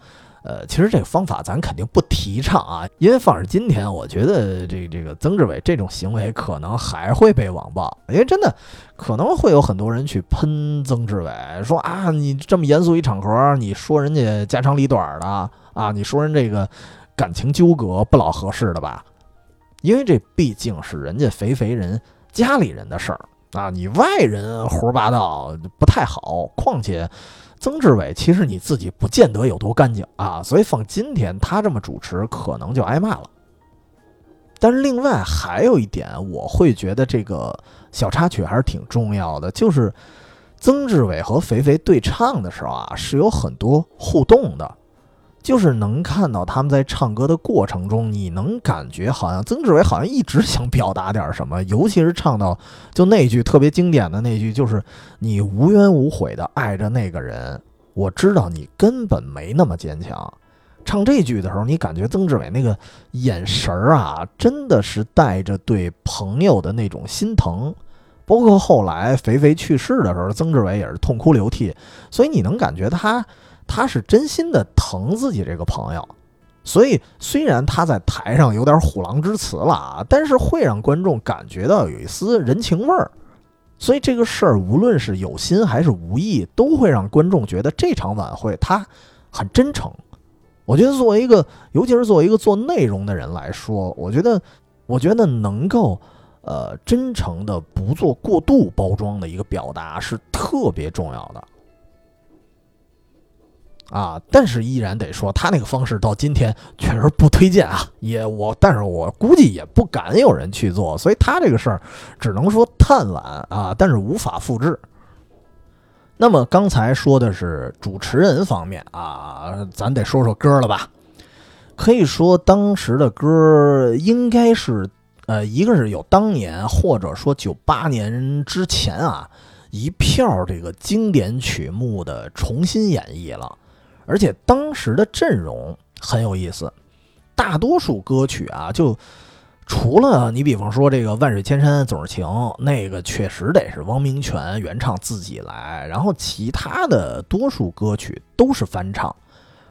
呃，其实这个方法咱肯定不提倡啊，因为放着今天，我觉得这个这个曾志伟这种行为可能还会被网暴，因为真的可能会有很多人去喷曾志伟，说啊，你这么严肃一场合，你说人家家长里短的啊，你说人这个感情纠葛不老合适的吧？因为这毕竟是人家肥肥人家里人的事儿啊，你外人胡说八道不太好，况且。曾志伟其实你自己不见得有多干净啊，所以放今天他这么主持，可能就挨骂了。但是另外还有一点，我会觉得这个小插曲还是挺重要的，就是曾志伟和肥肥对唱的时候啊，是有很多互动的。就是能看到他们在唱歌的过程中，你能感觉好像曾志伟好像一直想表达点什么，尤其是唱到就那句特别经典的那句，就是你无怨无悔的爱着那个人，我知道你根本没那么坚强。唱这句的时候，你感觉曾志伟那个眼神儿啊，真的是带着对朋友的那种心疼。包括后来肥肥去世的时候，曾志伟也是痛哭流涕，所以你能感觉他。他是真心的疼自己这个朋友，所以虽然他在台上有点虎狼之词了啊，但是会让观众感觉到有一丝人情味儿。所以这个事儿无论是有心还是无意，都会让观众觉得这场晚会他很真诚。我觉得作为一个，尤其是作为一个做内容的人来说，我觉得，我觉得能够呃真诚的不做过度包装的一个表达是特别重要的。啊，但是依然得说，他那个方式到今天确实不推荐啊。也我，但是我估计也不敢有人去做，所以他这个事儿只能说探晚啊，但是无法复制。那么刚才说的是主持人方面啊，咱得说说歌了吧？可以说当时的歌应该是，呃，一个是有当年或者说九八年之前啊一票这个经典曲目的重新演绎了。而且当时的阵容很有意思，大多数歌曲啊，就除了你比方说这个万水千山总是情，那个确实得是汪明荃原唱自己来，然后其他的多数歌曲都是翻唱，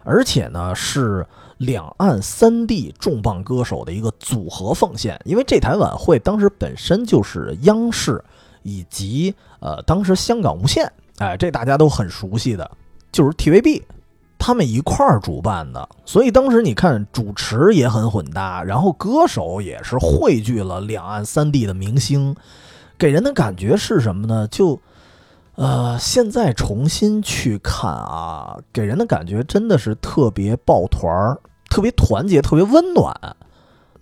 而且呢是两岸三地重磅歌手的一个组合奉献。因为这台晚会当时本身就是央视以及呃当时香港无线，哎，这大家都很熟悉的，就是 TVB。他们一块儿主办的，所以当时你看主持也很混搭，然后歌手也是汇聚了两岸三地的明星，给人的感觉是什么呢？就，呃，现在重新去看啊，给人的感觉真的是特别抱团儿，特别团结，特别温暖。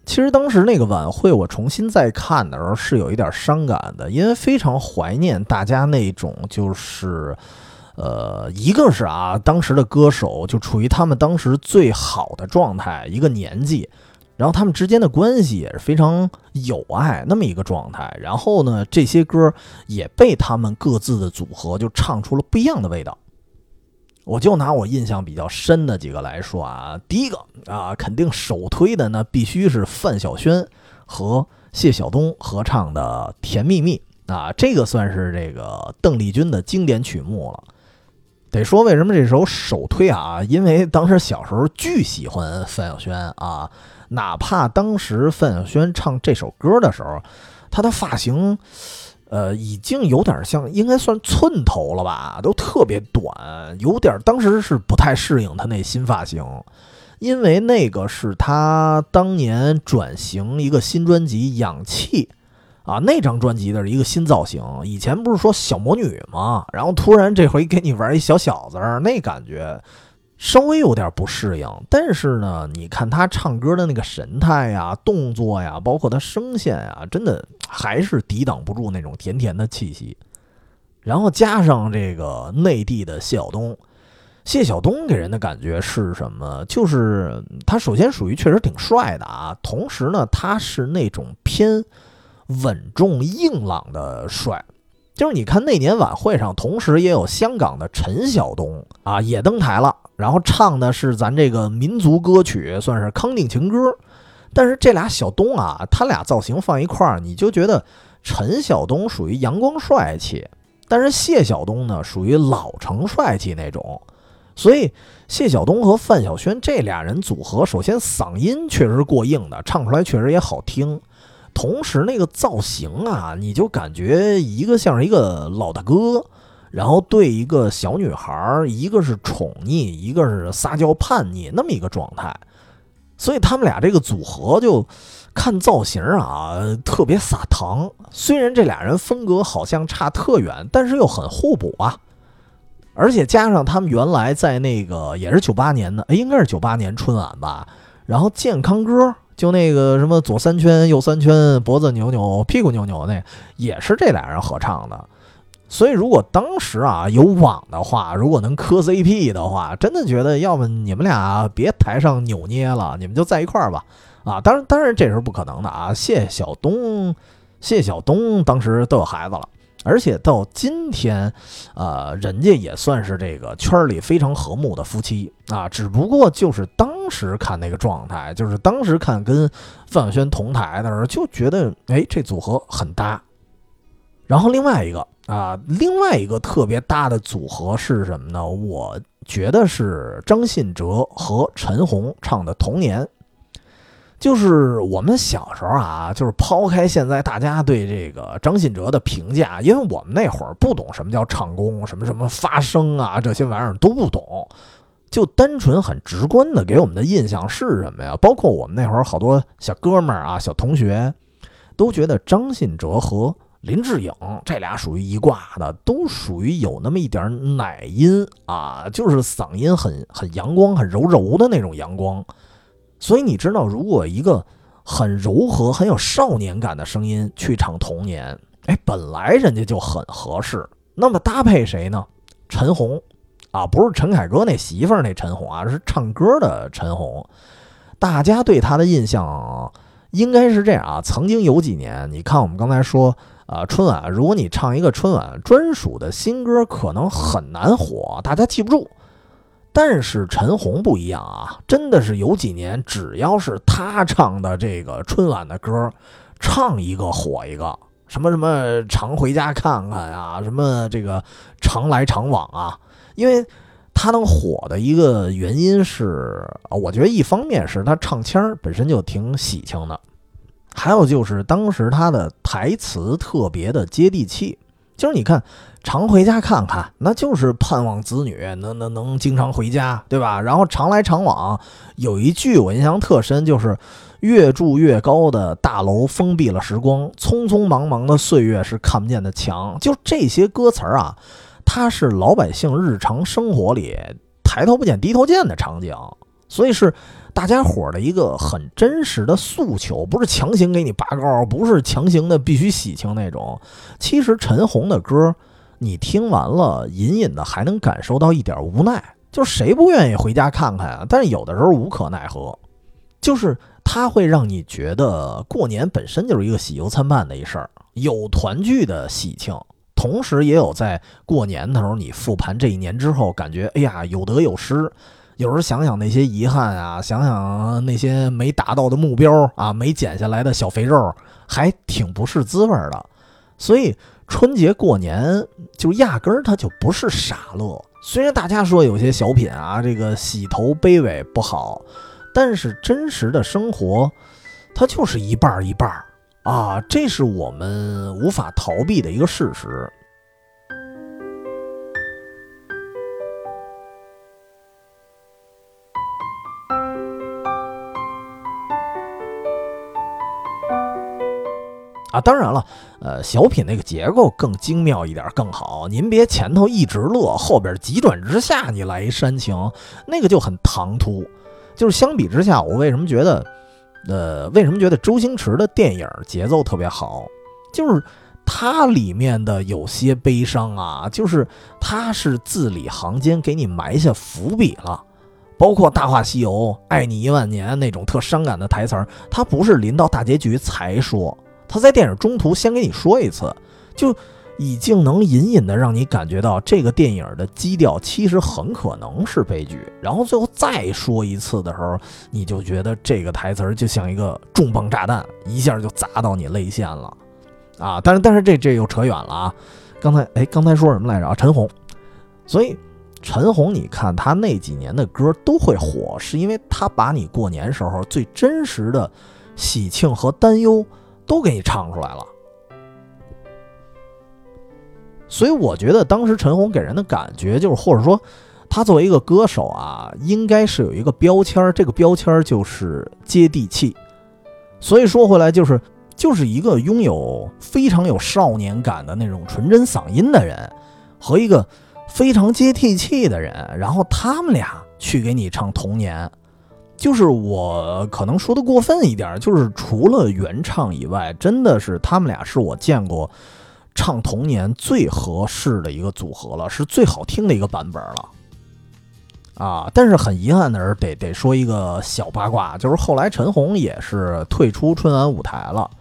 其实当时那个晚会，我重新再看的时候是有一点伤感的，因为非常怀念大家那种就是。呃，一个是啊，当时的歌手就处于他们当时最好的状态，一个年纪，然后他们之间的关系也是非常友爱那么一个状态。然后呢，这些歌也被他们各自的组合就唱出了不一样的味道。我就拿我印象比较深的几个来说啊，第一个啊，肯定首推的那必须是范晓萱和谢晓东合唱的《甜蜜蜜》啊，这个算是这个邓丽君的经典曲目了。得说为什么这首首推啊？因为当时小时候巨喜欢范晓萱啊，哪怕当时范晓萱唱这首歌的时候，她的发型，呃，已经有点像，应该算寸头了吧，都特别短，有点当时是不太适应她那新发型，因为那个是她当年转型一个新专辑《氧气》。啊，那张专辑的一个新造型，以前不是说小魔女吗？然后突然这回给你玩一小小子，那感觉稍微有点不适应。但是呢，你看他唱歌的那个神态呀、动作呀，包括他声线呀，真的还是抵挡不住那种甜甜的气息。然后加上这个内地的谢晓东，谢晓东给人的感觉是什么？就是他首先属于确实挺帅的啊，同时呢，他是那种偏。稳重硬朗的帅，就是你看那年晚会上，同时也有香港的陈晓东啊也登台了，然后唱的是咱这个民族歌曲，算是康定情歌。但是这俩小东啊，他俩造型放一块儿，你就觉得陈晓东属于阳光帅气，但是谢晓东呢属于老成帅气那种。所以谢晓东和范晓萱这俩人组合，首先嗓音确实过硬的，唱出来确实也好听。同时，那个造型啊，你就感觉一个像是一个老大哥，然后对一个小女孩，一个是宠溺，一个是撒娇叛逆，那么一个状态。所以他们俩这个组合，就看造型啊，特别撒糖。虽然这俩人风格好像差特远，但是又很互补啊。而且加上他们原来在那个也是九八年的，哎，应该是九八年春晚吧，然后健康歌。就那个什么左三圈右三圈脖子扭扭屁股扭扭那也是这俩人合唱的，所以如果当时啊有网的话，如果能磕 CP 的话，真的觉得要么你们俩别台上扭捏了，你们就在一块儿吧。啊，当然当然这是不可能的啊。谢晓东，谢晓东当时都有孩子了。而且到今天，呃，人家也算是这个圈里非常和睦的夫妻啊。只不过就是当时看那个状态，就是当时看跟范晓萱同台的时候，就觉得哎，这组合很搭。然后另外一个啊，另外一个特别搭的组合是什么呢？我觉得是张信哲和陈红唱的《童年》。就是我们小时候啊，就是抛开现在大家对这个张信哲的评价，因为我们那会儿不懂什么叫唱功，什么什么发声啊，这些玩意儿都不懂，就单纯很直观的给我们的印象是什么呀？包括我们那会儿好多小哥们儿啊、小同学，都觉得张信哲和林志颖这俩属于一挂的，都属于有那么一点奶音啊，就是嗓音很很阳光、很柔柔的那种阳光。所以你知道，如果一个很柔和、很有少年感的声音去唱《童年》，哎，本来人家就很合适。那么搭配谁呢？陈红，啊，不是陈凯歌那媳妇儿那陈红啊，是唱歌的陈红。大家对他的印象应该是这样啊。曾经有几年，你看我们刚才说啊，春晚，如果你唱一个春晚专属的新歌，可能很难火，大家记不住。但是陈红不一样啊，真的是有几年，只要是他唱的这个春晚的歌，唱一个火一个，什么什么常回家看看呀，什么这个常来常往啊。因为他能火的一个原因是，我觉得一方面是他唱腔本身就挺喜庆的，还有就是当时他的台词特别的接地气，就是你看。常回家看看，那就是盼望子女能能能经常回家，对吧？然后常来常往，有一句我印象特深，就是越住越高的大楼封闭了时光，匆匆忙忙的岁月是看不见的墙。就这些歌词儿啊，它是老百姓日常生活里抬头不见低头见的场景，所以是大家伙的一个很真实的诉求，不是强行给你拔高，不是强行的必须喜庆那种。其实陈红的歌。你听完了，隐隐的还能感受到一点无奈，就是谁不愿意回家看看啊？但是有的时候无可奈何，就是它会让你觉得过年本身就是一个喜忧参半的一事儿，有团聚的喜庆，同时也有在过年的时候你复盘这一年之后，感觉哎呀有得有失，有时候想想那些遗憾啊，想想那些没达到的目标啊，没减下来的小肥肉，还挺不是滋味的，所以。春节过年就压根儿它就不是傻乐。虽然大家说有些小品啊，这个洗头卑微不好，但是真实的生活，它就是一半儿一半儿啊，这是我们无法逃避的一个事实。啊，当然了，呃，小品那个结构更精妙一点更好。您别前头一直乐，后边急转直下，你来一煽情，那个就很唐突。就是相比之下，我为什么觉得，呃，为什么觉得周星驰的电影节奏特别好？就是它里面的有些悲伤啊，就是它是字里行间给你埋下伏笔了。包括《大话西游》《爱你一万年》那种特伤感的台词儿，它不是临到大结局才说。他在电影中途先给你说一次，就已经能隐隐的让你感觉到这个电影的基调其实很可能是悲剧。然后最后再说一次的时候，你就觉得这个台词儿就像一个重磅炸弹，一下就砸到你泪腺了啊！但是但是这这又扯远了啊！刚才哎刚才说什么来着啊？陈红，所以陈红，你看他那几年的歌都会火，是因为他把你过年时候最真实的喜庆和担忧。都给你唱出来了，所以我觉得当时陈红给人的感觉就是，或者说他作为一个歌手啊，应该是有一个标签这个标签就是接地气。所以说回来就是，就是一个拥有非常有少年感的那种纯真嗓音的人，和一个非常接地气的人，然后他们俩去给你唱童年。就是我可能说的过分一点，就是除了原唱以外，真的是他们俩是我见过唱童年最合适的一个组合了，是最好听的一个版本了。啊，但是很遗憾的是，得得说一个小八卦，就是后来陈红也是退出春晚舞台了，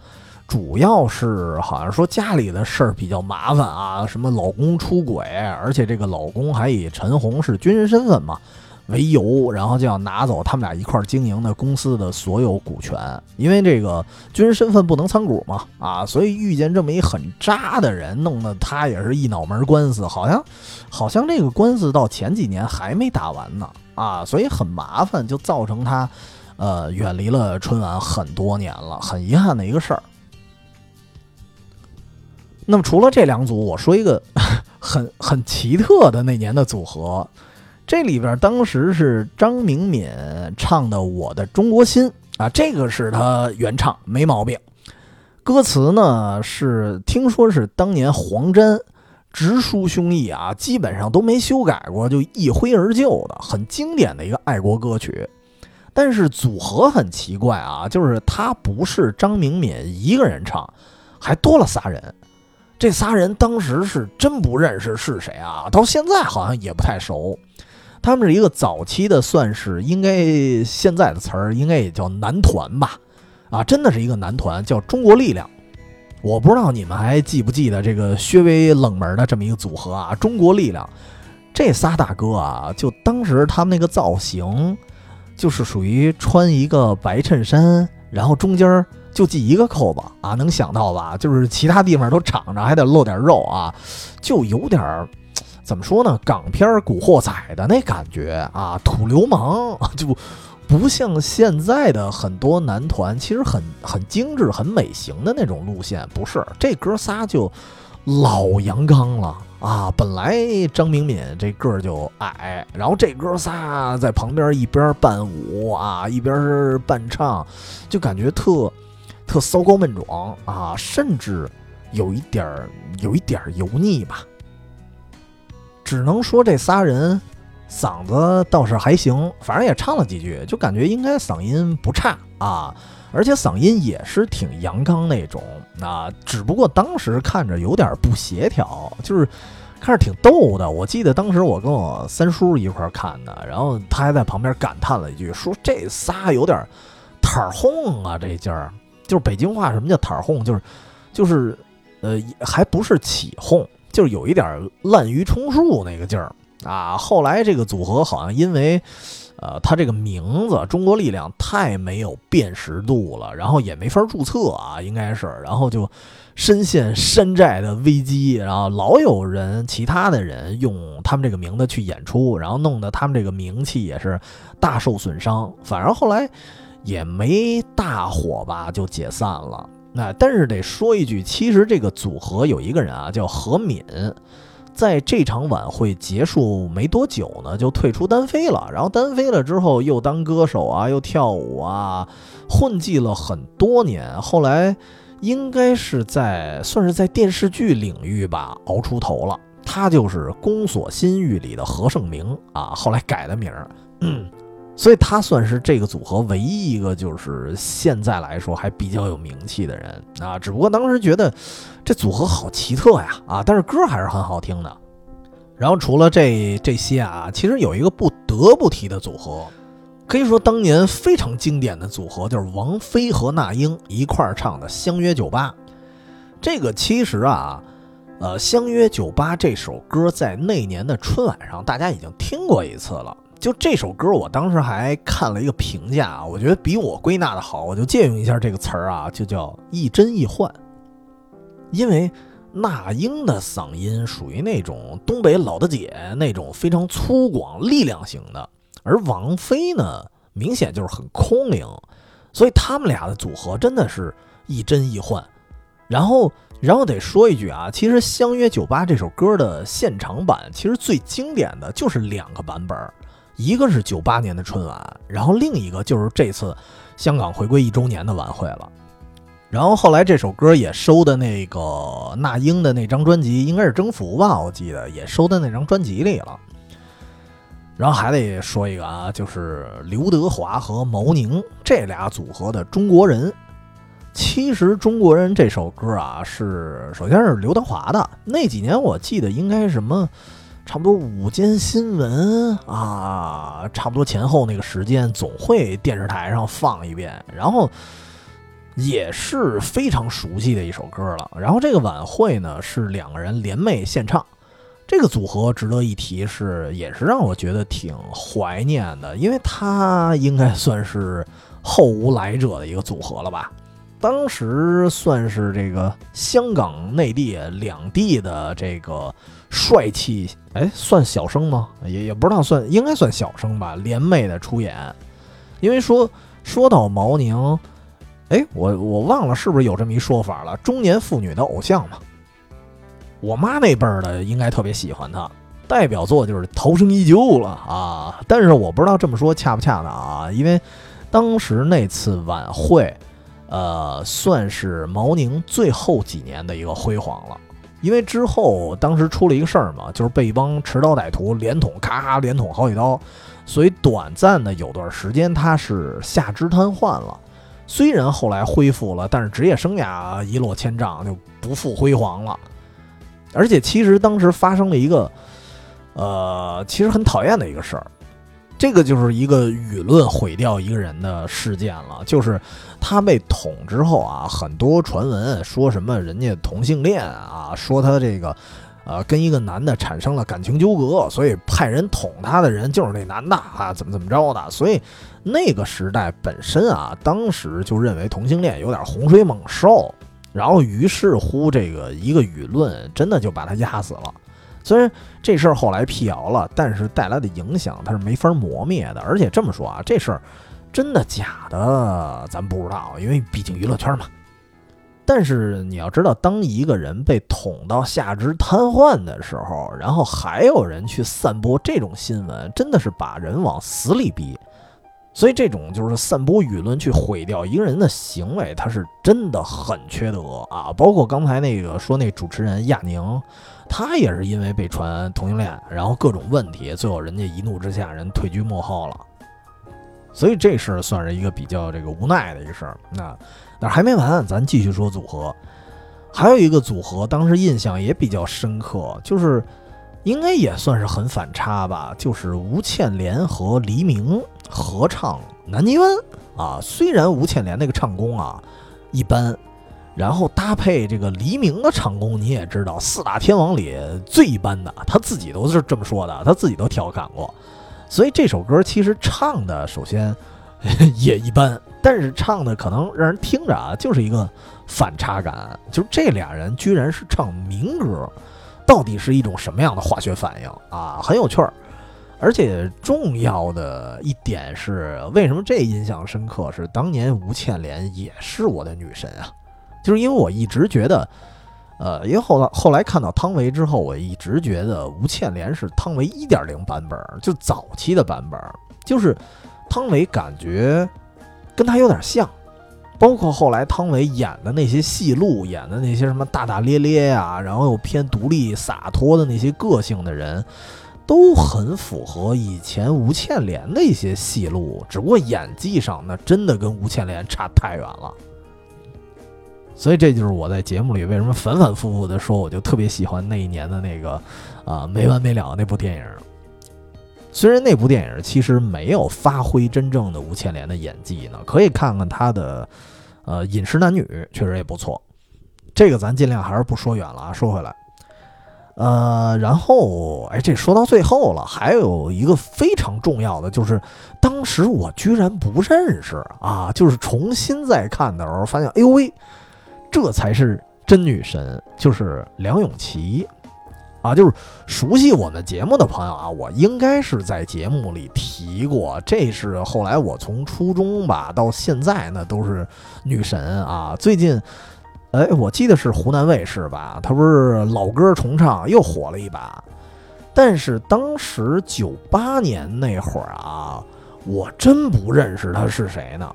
主要是好像说家里的事儿比较麻烦啊，什么老公出轨，而且这个老公还以陈红是军人身份嘛。为由，然后就要拿走他们俩一块经营的公司的所有股权，因为这个军人身份不能参股嘛，啊，所以遇见这么一很渣的人，弄得他也是一脑门官司，好像，好像这个官司到前几年还没打完呢，啊，所以很麻烦，就造成他，呃，远离了春晚很多年了，很遗憾的一个事儿。那么除了这两组，我说一个 很很奇特的那年的组合。这里边当时是张明敏唱的《我的中国心》啊，这个是他原唱，没毛病。歌词呢是听说是当年黄沾直抒胸臆啊，基本上都没修改过，就一挥而就的，很经典的一个爱国歌曲。但是组合很奇怪啊，就是他不是张明敏一个人唱，还多了仨人。这仨人当时是真不认识是谁啊，到现在好像也不太熟。他们是一个早期的，算是应该现在的词儿，应该也叫男团吧，啊，真的是一个男团，叫中国力量。我不知道你们还记不记得这个稍微冷门的这么一个组合啊，中国力量。这仨大哥啊，就当时他们那个造型，就是属于穿一个白衬衫，然后中间就系一个扣子啊，能想到吧？就是其他地方都敞着，还得露点肉啊，就有点儿怎么说呢？港片《古惑仔》的那感觉啊，土流氓 就不像现在的很多男团，其实很很精致、很美型的那种路线，不是这哥仨就老阳刚了。啊，本来张明敏这个儿就矮，然后这哥仨在旁边一边伴舞啊，一边伴唱，就感觉特特骚高闷壮啊，甚至有一点儿有一点儿油腻吧。只能说这仨人嗓子倒是还行，反正也唱了几句，就感觉应该嗓音不差啊。而且嗓音也是挺阳刚那种啊，只不过当时看着有点不协调，就是看着挺逗的。我记得当时我跟我三叔一块看的，然后他还在旁边感叹了一句，说这仨有点摊儿哄啊，这劲儿就是北京话，什么叫摊儿哄？就是就是呃，还不是起哄，就是有一点滥竽充数那个劲儿啊。后来这个组合好像因为。呃，他这个名字“中国力量”太没有辨识度了，然后也没法注册啊，应该是，然后就深陷山寨的危机，然后老有人其他的人用他们这个名字去演出，然后弄得他们这个名气也是大受损伤。反正后来也没大火吧，就解散了。那但是得说一句，其实这个组合有一个人啊，叫何敏。在这场晚会结束没多久呢，就退出单飞了。然后单飞了之后，又当歌手啊，又跳舞啊，混迹了很多年。后来应该是在算是在电视剧领域吧熬出头了。他就是《宫锁心玉》里的何晟铭啊，后来改的名儿。嗯，所以他算是这个组合唯一一个就是现在来说还比较有名气的人啊。只不过当时觉得。这组合好奇特呀，啊，但是歌还是很好听的。然后除了这这些啊，其实有一个不得不提的组合，可以说当年非常经典的组合，就是王菲和那英一块儿唱的《相约九八》。这个其实啊，呃，《相约九八》这首歌在那年的春晚上大家已经听过一次了。就这首歌，我当时还看了一个评价啊，我觉得比我归纳的好，我就借用一下这个词儿啊，就叫亦真亦幻。因为那英的嗓音属于那种东北老大姐那种非常粗犷力量型的，而王菲呢，明显就是很空灵，所以他们俩的组合真的是亦真亦幻。然后，然后得说一句啊，其实《相约九八》这首歌的现场版，其实最经典的就是两个版本，一个是九八年的春晚，然后另一个就是这次香港回归一周年的晚会了。然后后来这首歌也收的那个那英的那张专辑，应该是《征服》吧，我记得也收在那张专辑里了。然后还得说一个啊，就是刘德华和毛宁这俩组合的《中国人》。其实《中国人》这首歌啊，是首先是刘德华的。那几年我记得应该什么，差不多午间新闻啊，差不多前后那个时间，总会电视台上放一遍。然后。也是非常熟悉的一首歌了。然后这个晚会呢是两个人联袂献唱，这个组合值得一提是，也是让我觉得挺怀念的，因为他应该算是后无来者的一个组合了。吧。当时算是这个香港、内地两地的这个帅气，哎，算小生吗？也也不知道算，应该算小生吧。联袂的出演，因为说说到毛宁。哎，我我忘了是不是有这么一说法了？中年妇女的偶像嘛，我妈那辈儿的应该特别喜欢他，代表作就是《逃生依旧》了啊。但是我不知道这么说恰不恰当啊，因为当时那次晚会，呃，算是毛宁最后几年的一个辉煌了。因为之后当时出了一个事儿嘛，就是被一帮持刀歹徒连捅，咔咔连捅好几刀，所以短暂的有段时间他是下肢瘫痪了。虽然后来恢复了，但是职业生涯一落千丈，就不复辉煌了。而且，其实当时发生了一个，呃，其实很讨厌的一个事儿，这个就是一个舆论毁掉一个人的事件了。就是他被捅之后啊，很多传闻说什么人家同性恋啊，说他这个呃，跟一个男的产生了感情纠葛，所以派人捅他的人就是那男的啊，怎么怎么着的？所以那个时代本身啊，当时就认为同性恋有点洪水猛兽，然后于是乎这个一个舆论真的就把他压死了。虽然这事儿后来辟谣了，但是带来的影响它是没法磨灭的。而且这么说啊，这事儿真的假的咱不知道，因为毕竟娱乐圈嘛。但是你要知道，当一个人被捅到下肢瘫痪的时候，然后还有人去散播这种新闻，真的是把人往死里逼。所以这种就是散播舆论去毁掉一个人的行为，他是真的很缺德啊！包括刚才那个说那主持人亚宁，他也是因为被传同性恋，然后各种问题，最后人家一怒之下人退居幕后了。所以这事算是一个比较这个无奈的一个事儿。那那还没完，咱继续说组合。还有一个组合，当时印象也比较深刻，就是应该也算是很反差吧，就是吴倩莲和黎明合唱《南泥湾》啊。虽然吴倩莲那个唱功啊一般，然后搭配这个黎明的唱功，你也知道四大天王里最一般的，他自己都是这么说的，他自己都调侃过。所以这首歌其实唱的首先 也一般，但是唱的可能让人听着啊就是一个反差感，就这俩人居然是唱民歌，到底是一种什么样的化学反应啊？很有趣儿。而且重要的一点是，为什么这印象深刻？是当年吴倩莲也是我的女神啊，就是因为我一直觉得。呃，因为后来后来看到汤唯之后，我一直觉得吴倩莲是汤唯一点零版本，就早期的版本，就是汤唯感觉跟她有点像，包括后来汤唯演的那些戏路，演的那些什么大大咧咧呀，然后又偏独立洒脱的那些个性的人，都很符合以前吴倩莲的一些戏路，只不过演技上那真的跟吴倩莲差太远了。所以这就是我在节目里为什么反反复复的说，我就特别喜欢那一年的那个啊没完没了那部电影。虽然那部电影其实没有发挥真正的吴倩莲的演技呢，可以看看她的呃《饮食男女》，确实也不错。这个咱尽量还是不说远了啊。说回来，呃，然后哎，这说到最后了，还有一个非常重要的就是，当时我居然不认识啊，就是重新再看的时候发现，哎呦喂！这才是真女神，就是梁咏琪，啊，就是熟悉我们节目的朋友啊，我应该是在节目里提过，这是后来我从初中吧到现在呢都是女神啊。最近，哎，我记得是湖南卫视吧，他不是老歌重唱又火了一把，但是当时九八年那会儿啊，我真不认识他是谁呢。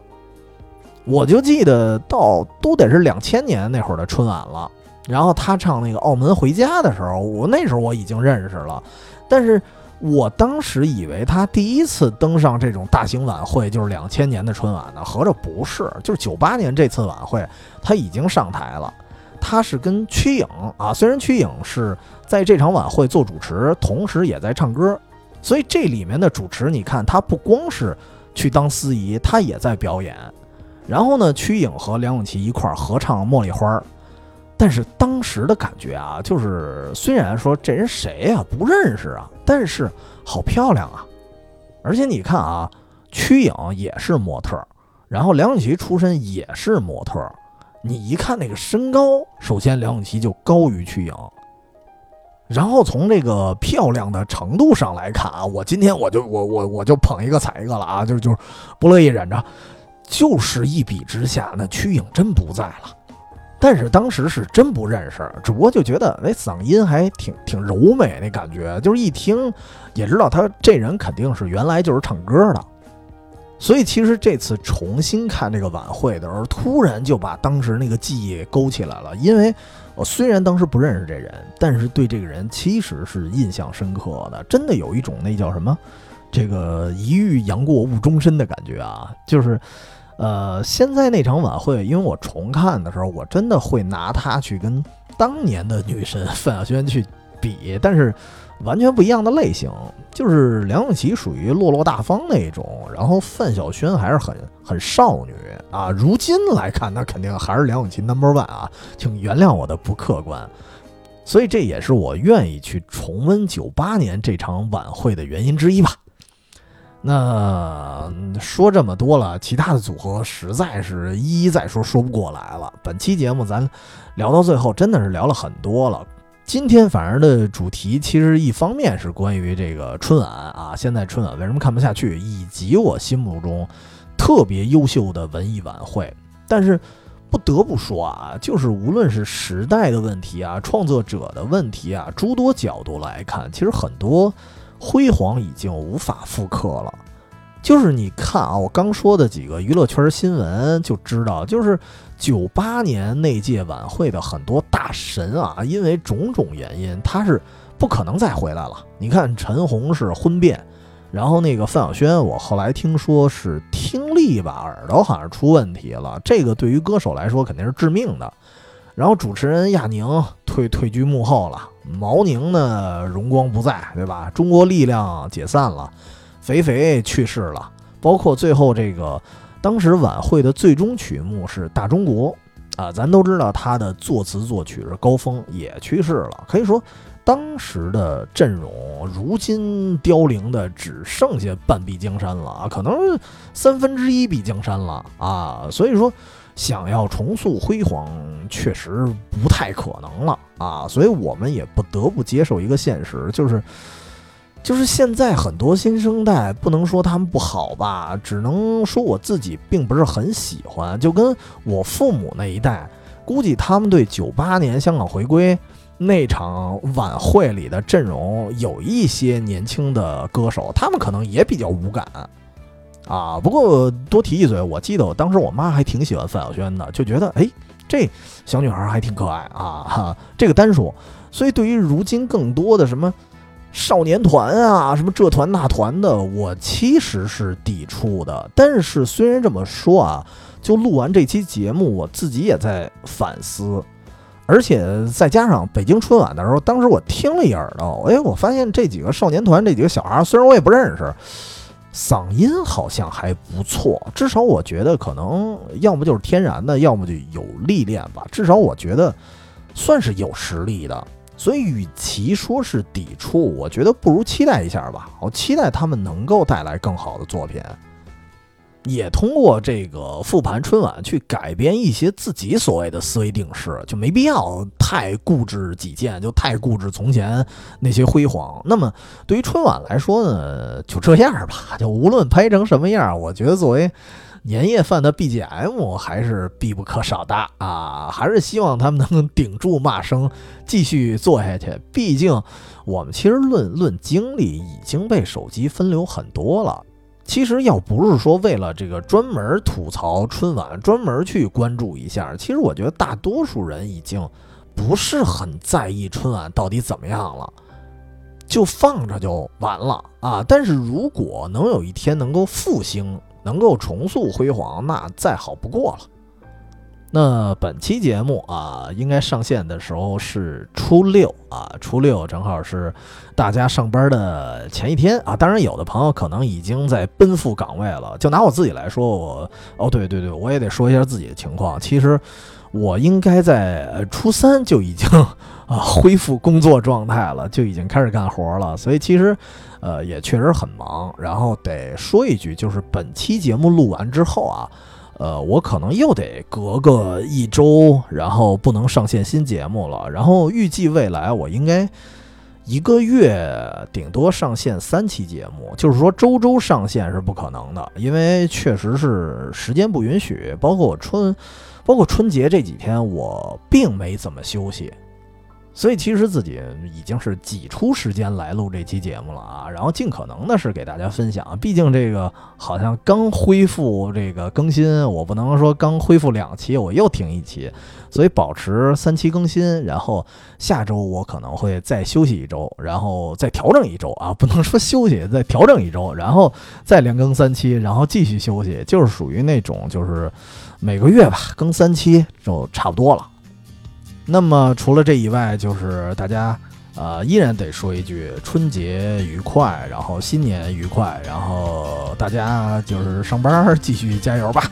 我就记得到都得是两千年那会儿的春晚了，然后他唱那个《澳门回家》的时候，我那时候我已经认识了，但是我当时以为他第一次登上这种大型晚会就是两千年的春晚呢，合着不是，就是九八年这次晚会他已经上台了，他是跟曲颖啊，虽然曲颖是在这场晚会做主持，同时也在唱歌，所以这里面的主持你看他不光是去当司仪，他也在表演。然后呢，曲颖和梁咏琪一块儿合唱《茉莉花》，但是当时的感觉啊，就是虽然说这人谁呀不认识啊，但是好漂亮啊！而且你看啊，曲颖也是模特，然后梁咏琪出身也是模特，你一看那个身高，首先梁咏琪就高于曲颖，然后从这个漂亮的程度上来看啊，我今天我就我我我就捧一个踩一个了啊，就是就是不乐意忍着。就是一比之下，那曲颖真不在了。但是当时是真不认识，只不过就觉得那嗓音还挺挺柔美，那感觉就是一听也知道他这人肯定是原来就是唱歌的。所以其实这次重新看这个晚会的时候，突然就把当时那个记忆勾起来了。因为我虽然当时不认识这人，但是对这个人其实是印象深刻的，真的有一种那叫什么，这个一遇杨过误终身的感觉啊，就是。呃，现在那场晚会，因为我重看的时候，我真的会拿她去跟当年的女神范晓萱去比，但是完全不一样的类型。就是梁咏琪属于落落大方那种，然后范晓萱还是很很少女啊。如今来看，那肯定还是梁咏琪 number one 啊，请原谅我的不客观。所以这也是我愿意去重温九八年这场晚会的原因之一吧。那说这么多了，其他的组合实在是一一再说说不过来了。本期节目咱聊到最后，真的是聊了很多了。今天反而的主题其实一方面是关于这个春晚啊，现在春晚为什么看不下去，以及我心目中特别优秀的文艺晚会。但是不得不说啊，就是无论是时代的问题啊，创作者的问题啊，诸多角度来看，其实很多辉煌已经无法复刻了。就是你看啊，我刚说的几个娱乐圈新闻就知道，就是九八年那届晚会的很多大神啊，因为种种原因，他是不可能再回来了。你看陈红是婚变，然后那个范晓萱，我后来听说是听力吧，耳朵好像出问题了，这个对于歌手来说肯定是致命的。然后主持人亚宁退退居幕后了，毛宁呢荣光不在，对吧？中国力量解散了。肥肥去世了，包括最后这个当时晚会的最终曲目是《大中国》啊，咱都知道他的作词作曲是高峰也去世了。可以说，当时的阵容如今凋零的只剩下半壁江山了啊，可能三分之一壁江山了啊。所以说，想要重塑辉煌，确实不太可能了啊。所以我们也不得不接受一个现实，就是。就是现在很多新生代，不能说他们不好吧，只能说我自己并不是很喜欢。就跟我父母那一代，估计他们对九八年香港回归那场晚会里的阵容，有一些年轻的歌手，他们可能也比较无感啊。不过多提一嘴，我记得我当时我妈还挺喜欢范晓萱的，就觉得哎，这小女孩还挺可爱啊。哈，这个单说。所以对于如今更多的什么。少年团啊，什么这团那团的，我其实是抵触的。但是虽然这么说啊，就录完这期节目，我自己也在反思，而且再加上北京春晚的时候，当时我听了一耳朵，哎，我发现这几个少年团这几个小孩，虽然我也不认识，嗓音好像还不错，至少我觉得可能要么就是天然的，要么就有历练吧。至少我觉得算是有实力的。所以，与其说是抵触，我觉得不如期待一下吧。我期待他们能够带来更好的作品，也通过这个复盘春晚去改变一些自己所谓的思维定式，就没必要太固执己见，就太固执从前那些辉煌。那么，对于春晚来说呢，就这样吧。就无论拍成什么样，我觉得作为。年夜饭的 BGM 还是必不可少的啊！还是希望他们能顶住骂声，继续做下去。毕竟我们其实论论精力已经被手机分流很多了。其实要不是说为了这个专门吐槽春晚，专门去关注一下，其实我觉得大多数人已经不是很在意春晚到底怎么样了，就放着就完了啊！但是如果能有一天能够复兴，能够重塑辉煌，那再好不过了。那本期节目啊，应该上线的时候是初六啊，初六正好是大家上班的前一天啊。当然，有的朋友可能已经在奔赴岗位了。就拿我自己来说，我哦，对对对，我也得说一下自己的情况。其实我应该在初三就已经啊恢复工作状态了，就已经开始干活了。所以其实。呃，也确实很忙，然后得说一句，就是本期节目录完之后啊，呃，我可能又得隔个一周，然后不能上线新节目了。然后预计未来我应该一个月顶多上线三期节目，就是说周周上线是不可能的，因为确实是时间不允许。包括我春，包括春节这几天，我并没怎么休息。所以其实自己已经是挤出时间来录这期节目了啊，然后尽可能的是给大家分享。毕竟这个好像刚恢复这个更新，我不能说刚恢复两期我又停一期，所以保持三期更新。然后下周我可能会再休息一周，然后再调整一周啊，不能说休息，再调整一周，然后再连更三期，然后继续休息，就是属于那种就是每个月吧更三期就差不多了。那么除了这以外，就是大家，呃，依然得说一句春节愉快，然后新年愉快，然后大家就是上班继续加油吧，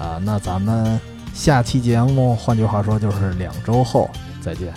啊，那咱们下期节目，换句话说就是两周后再见。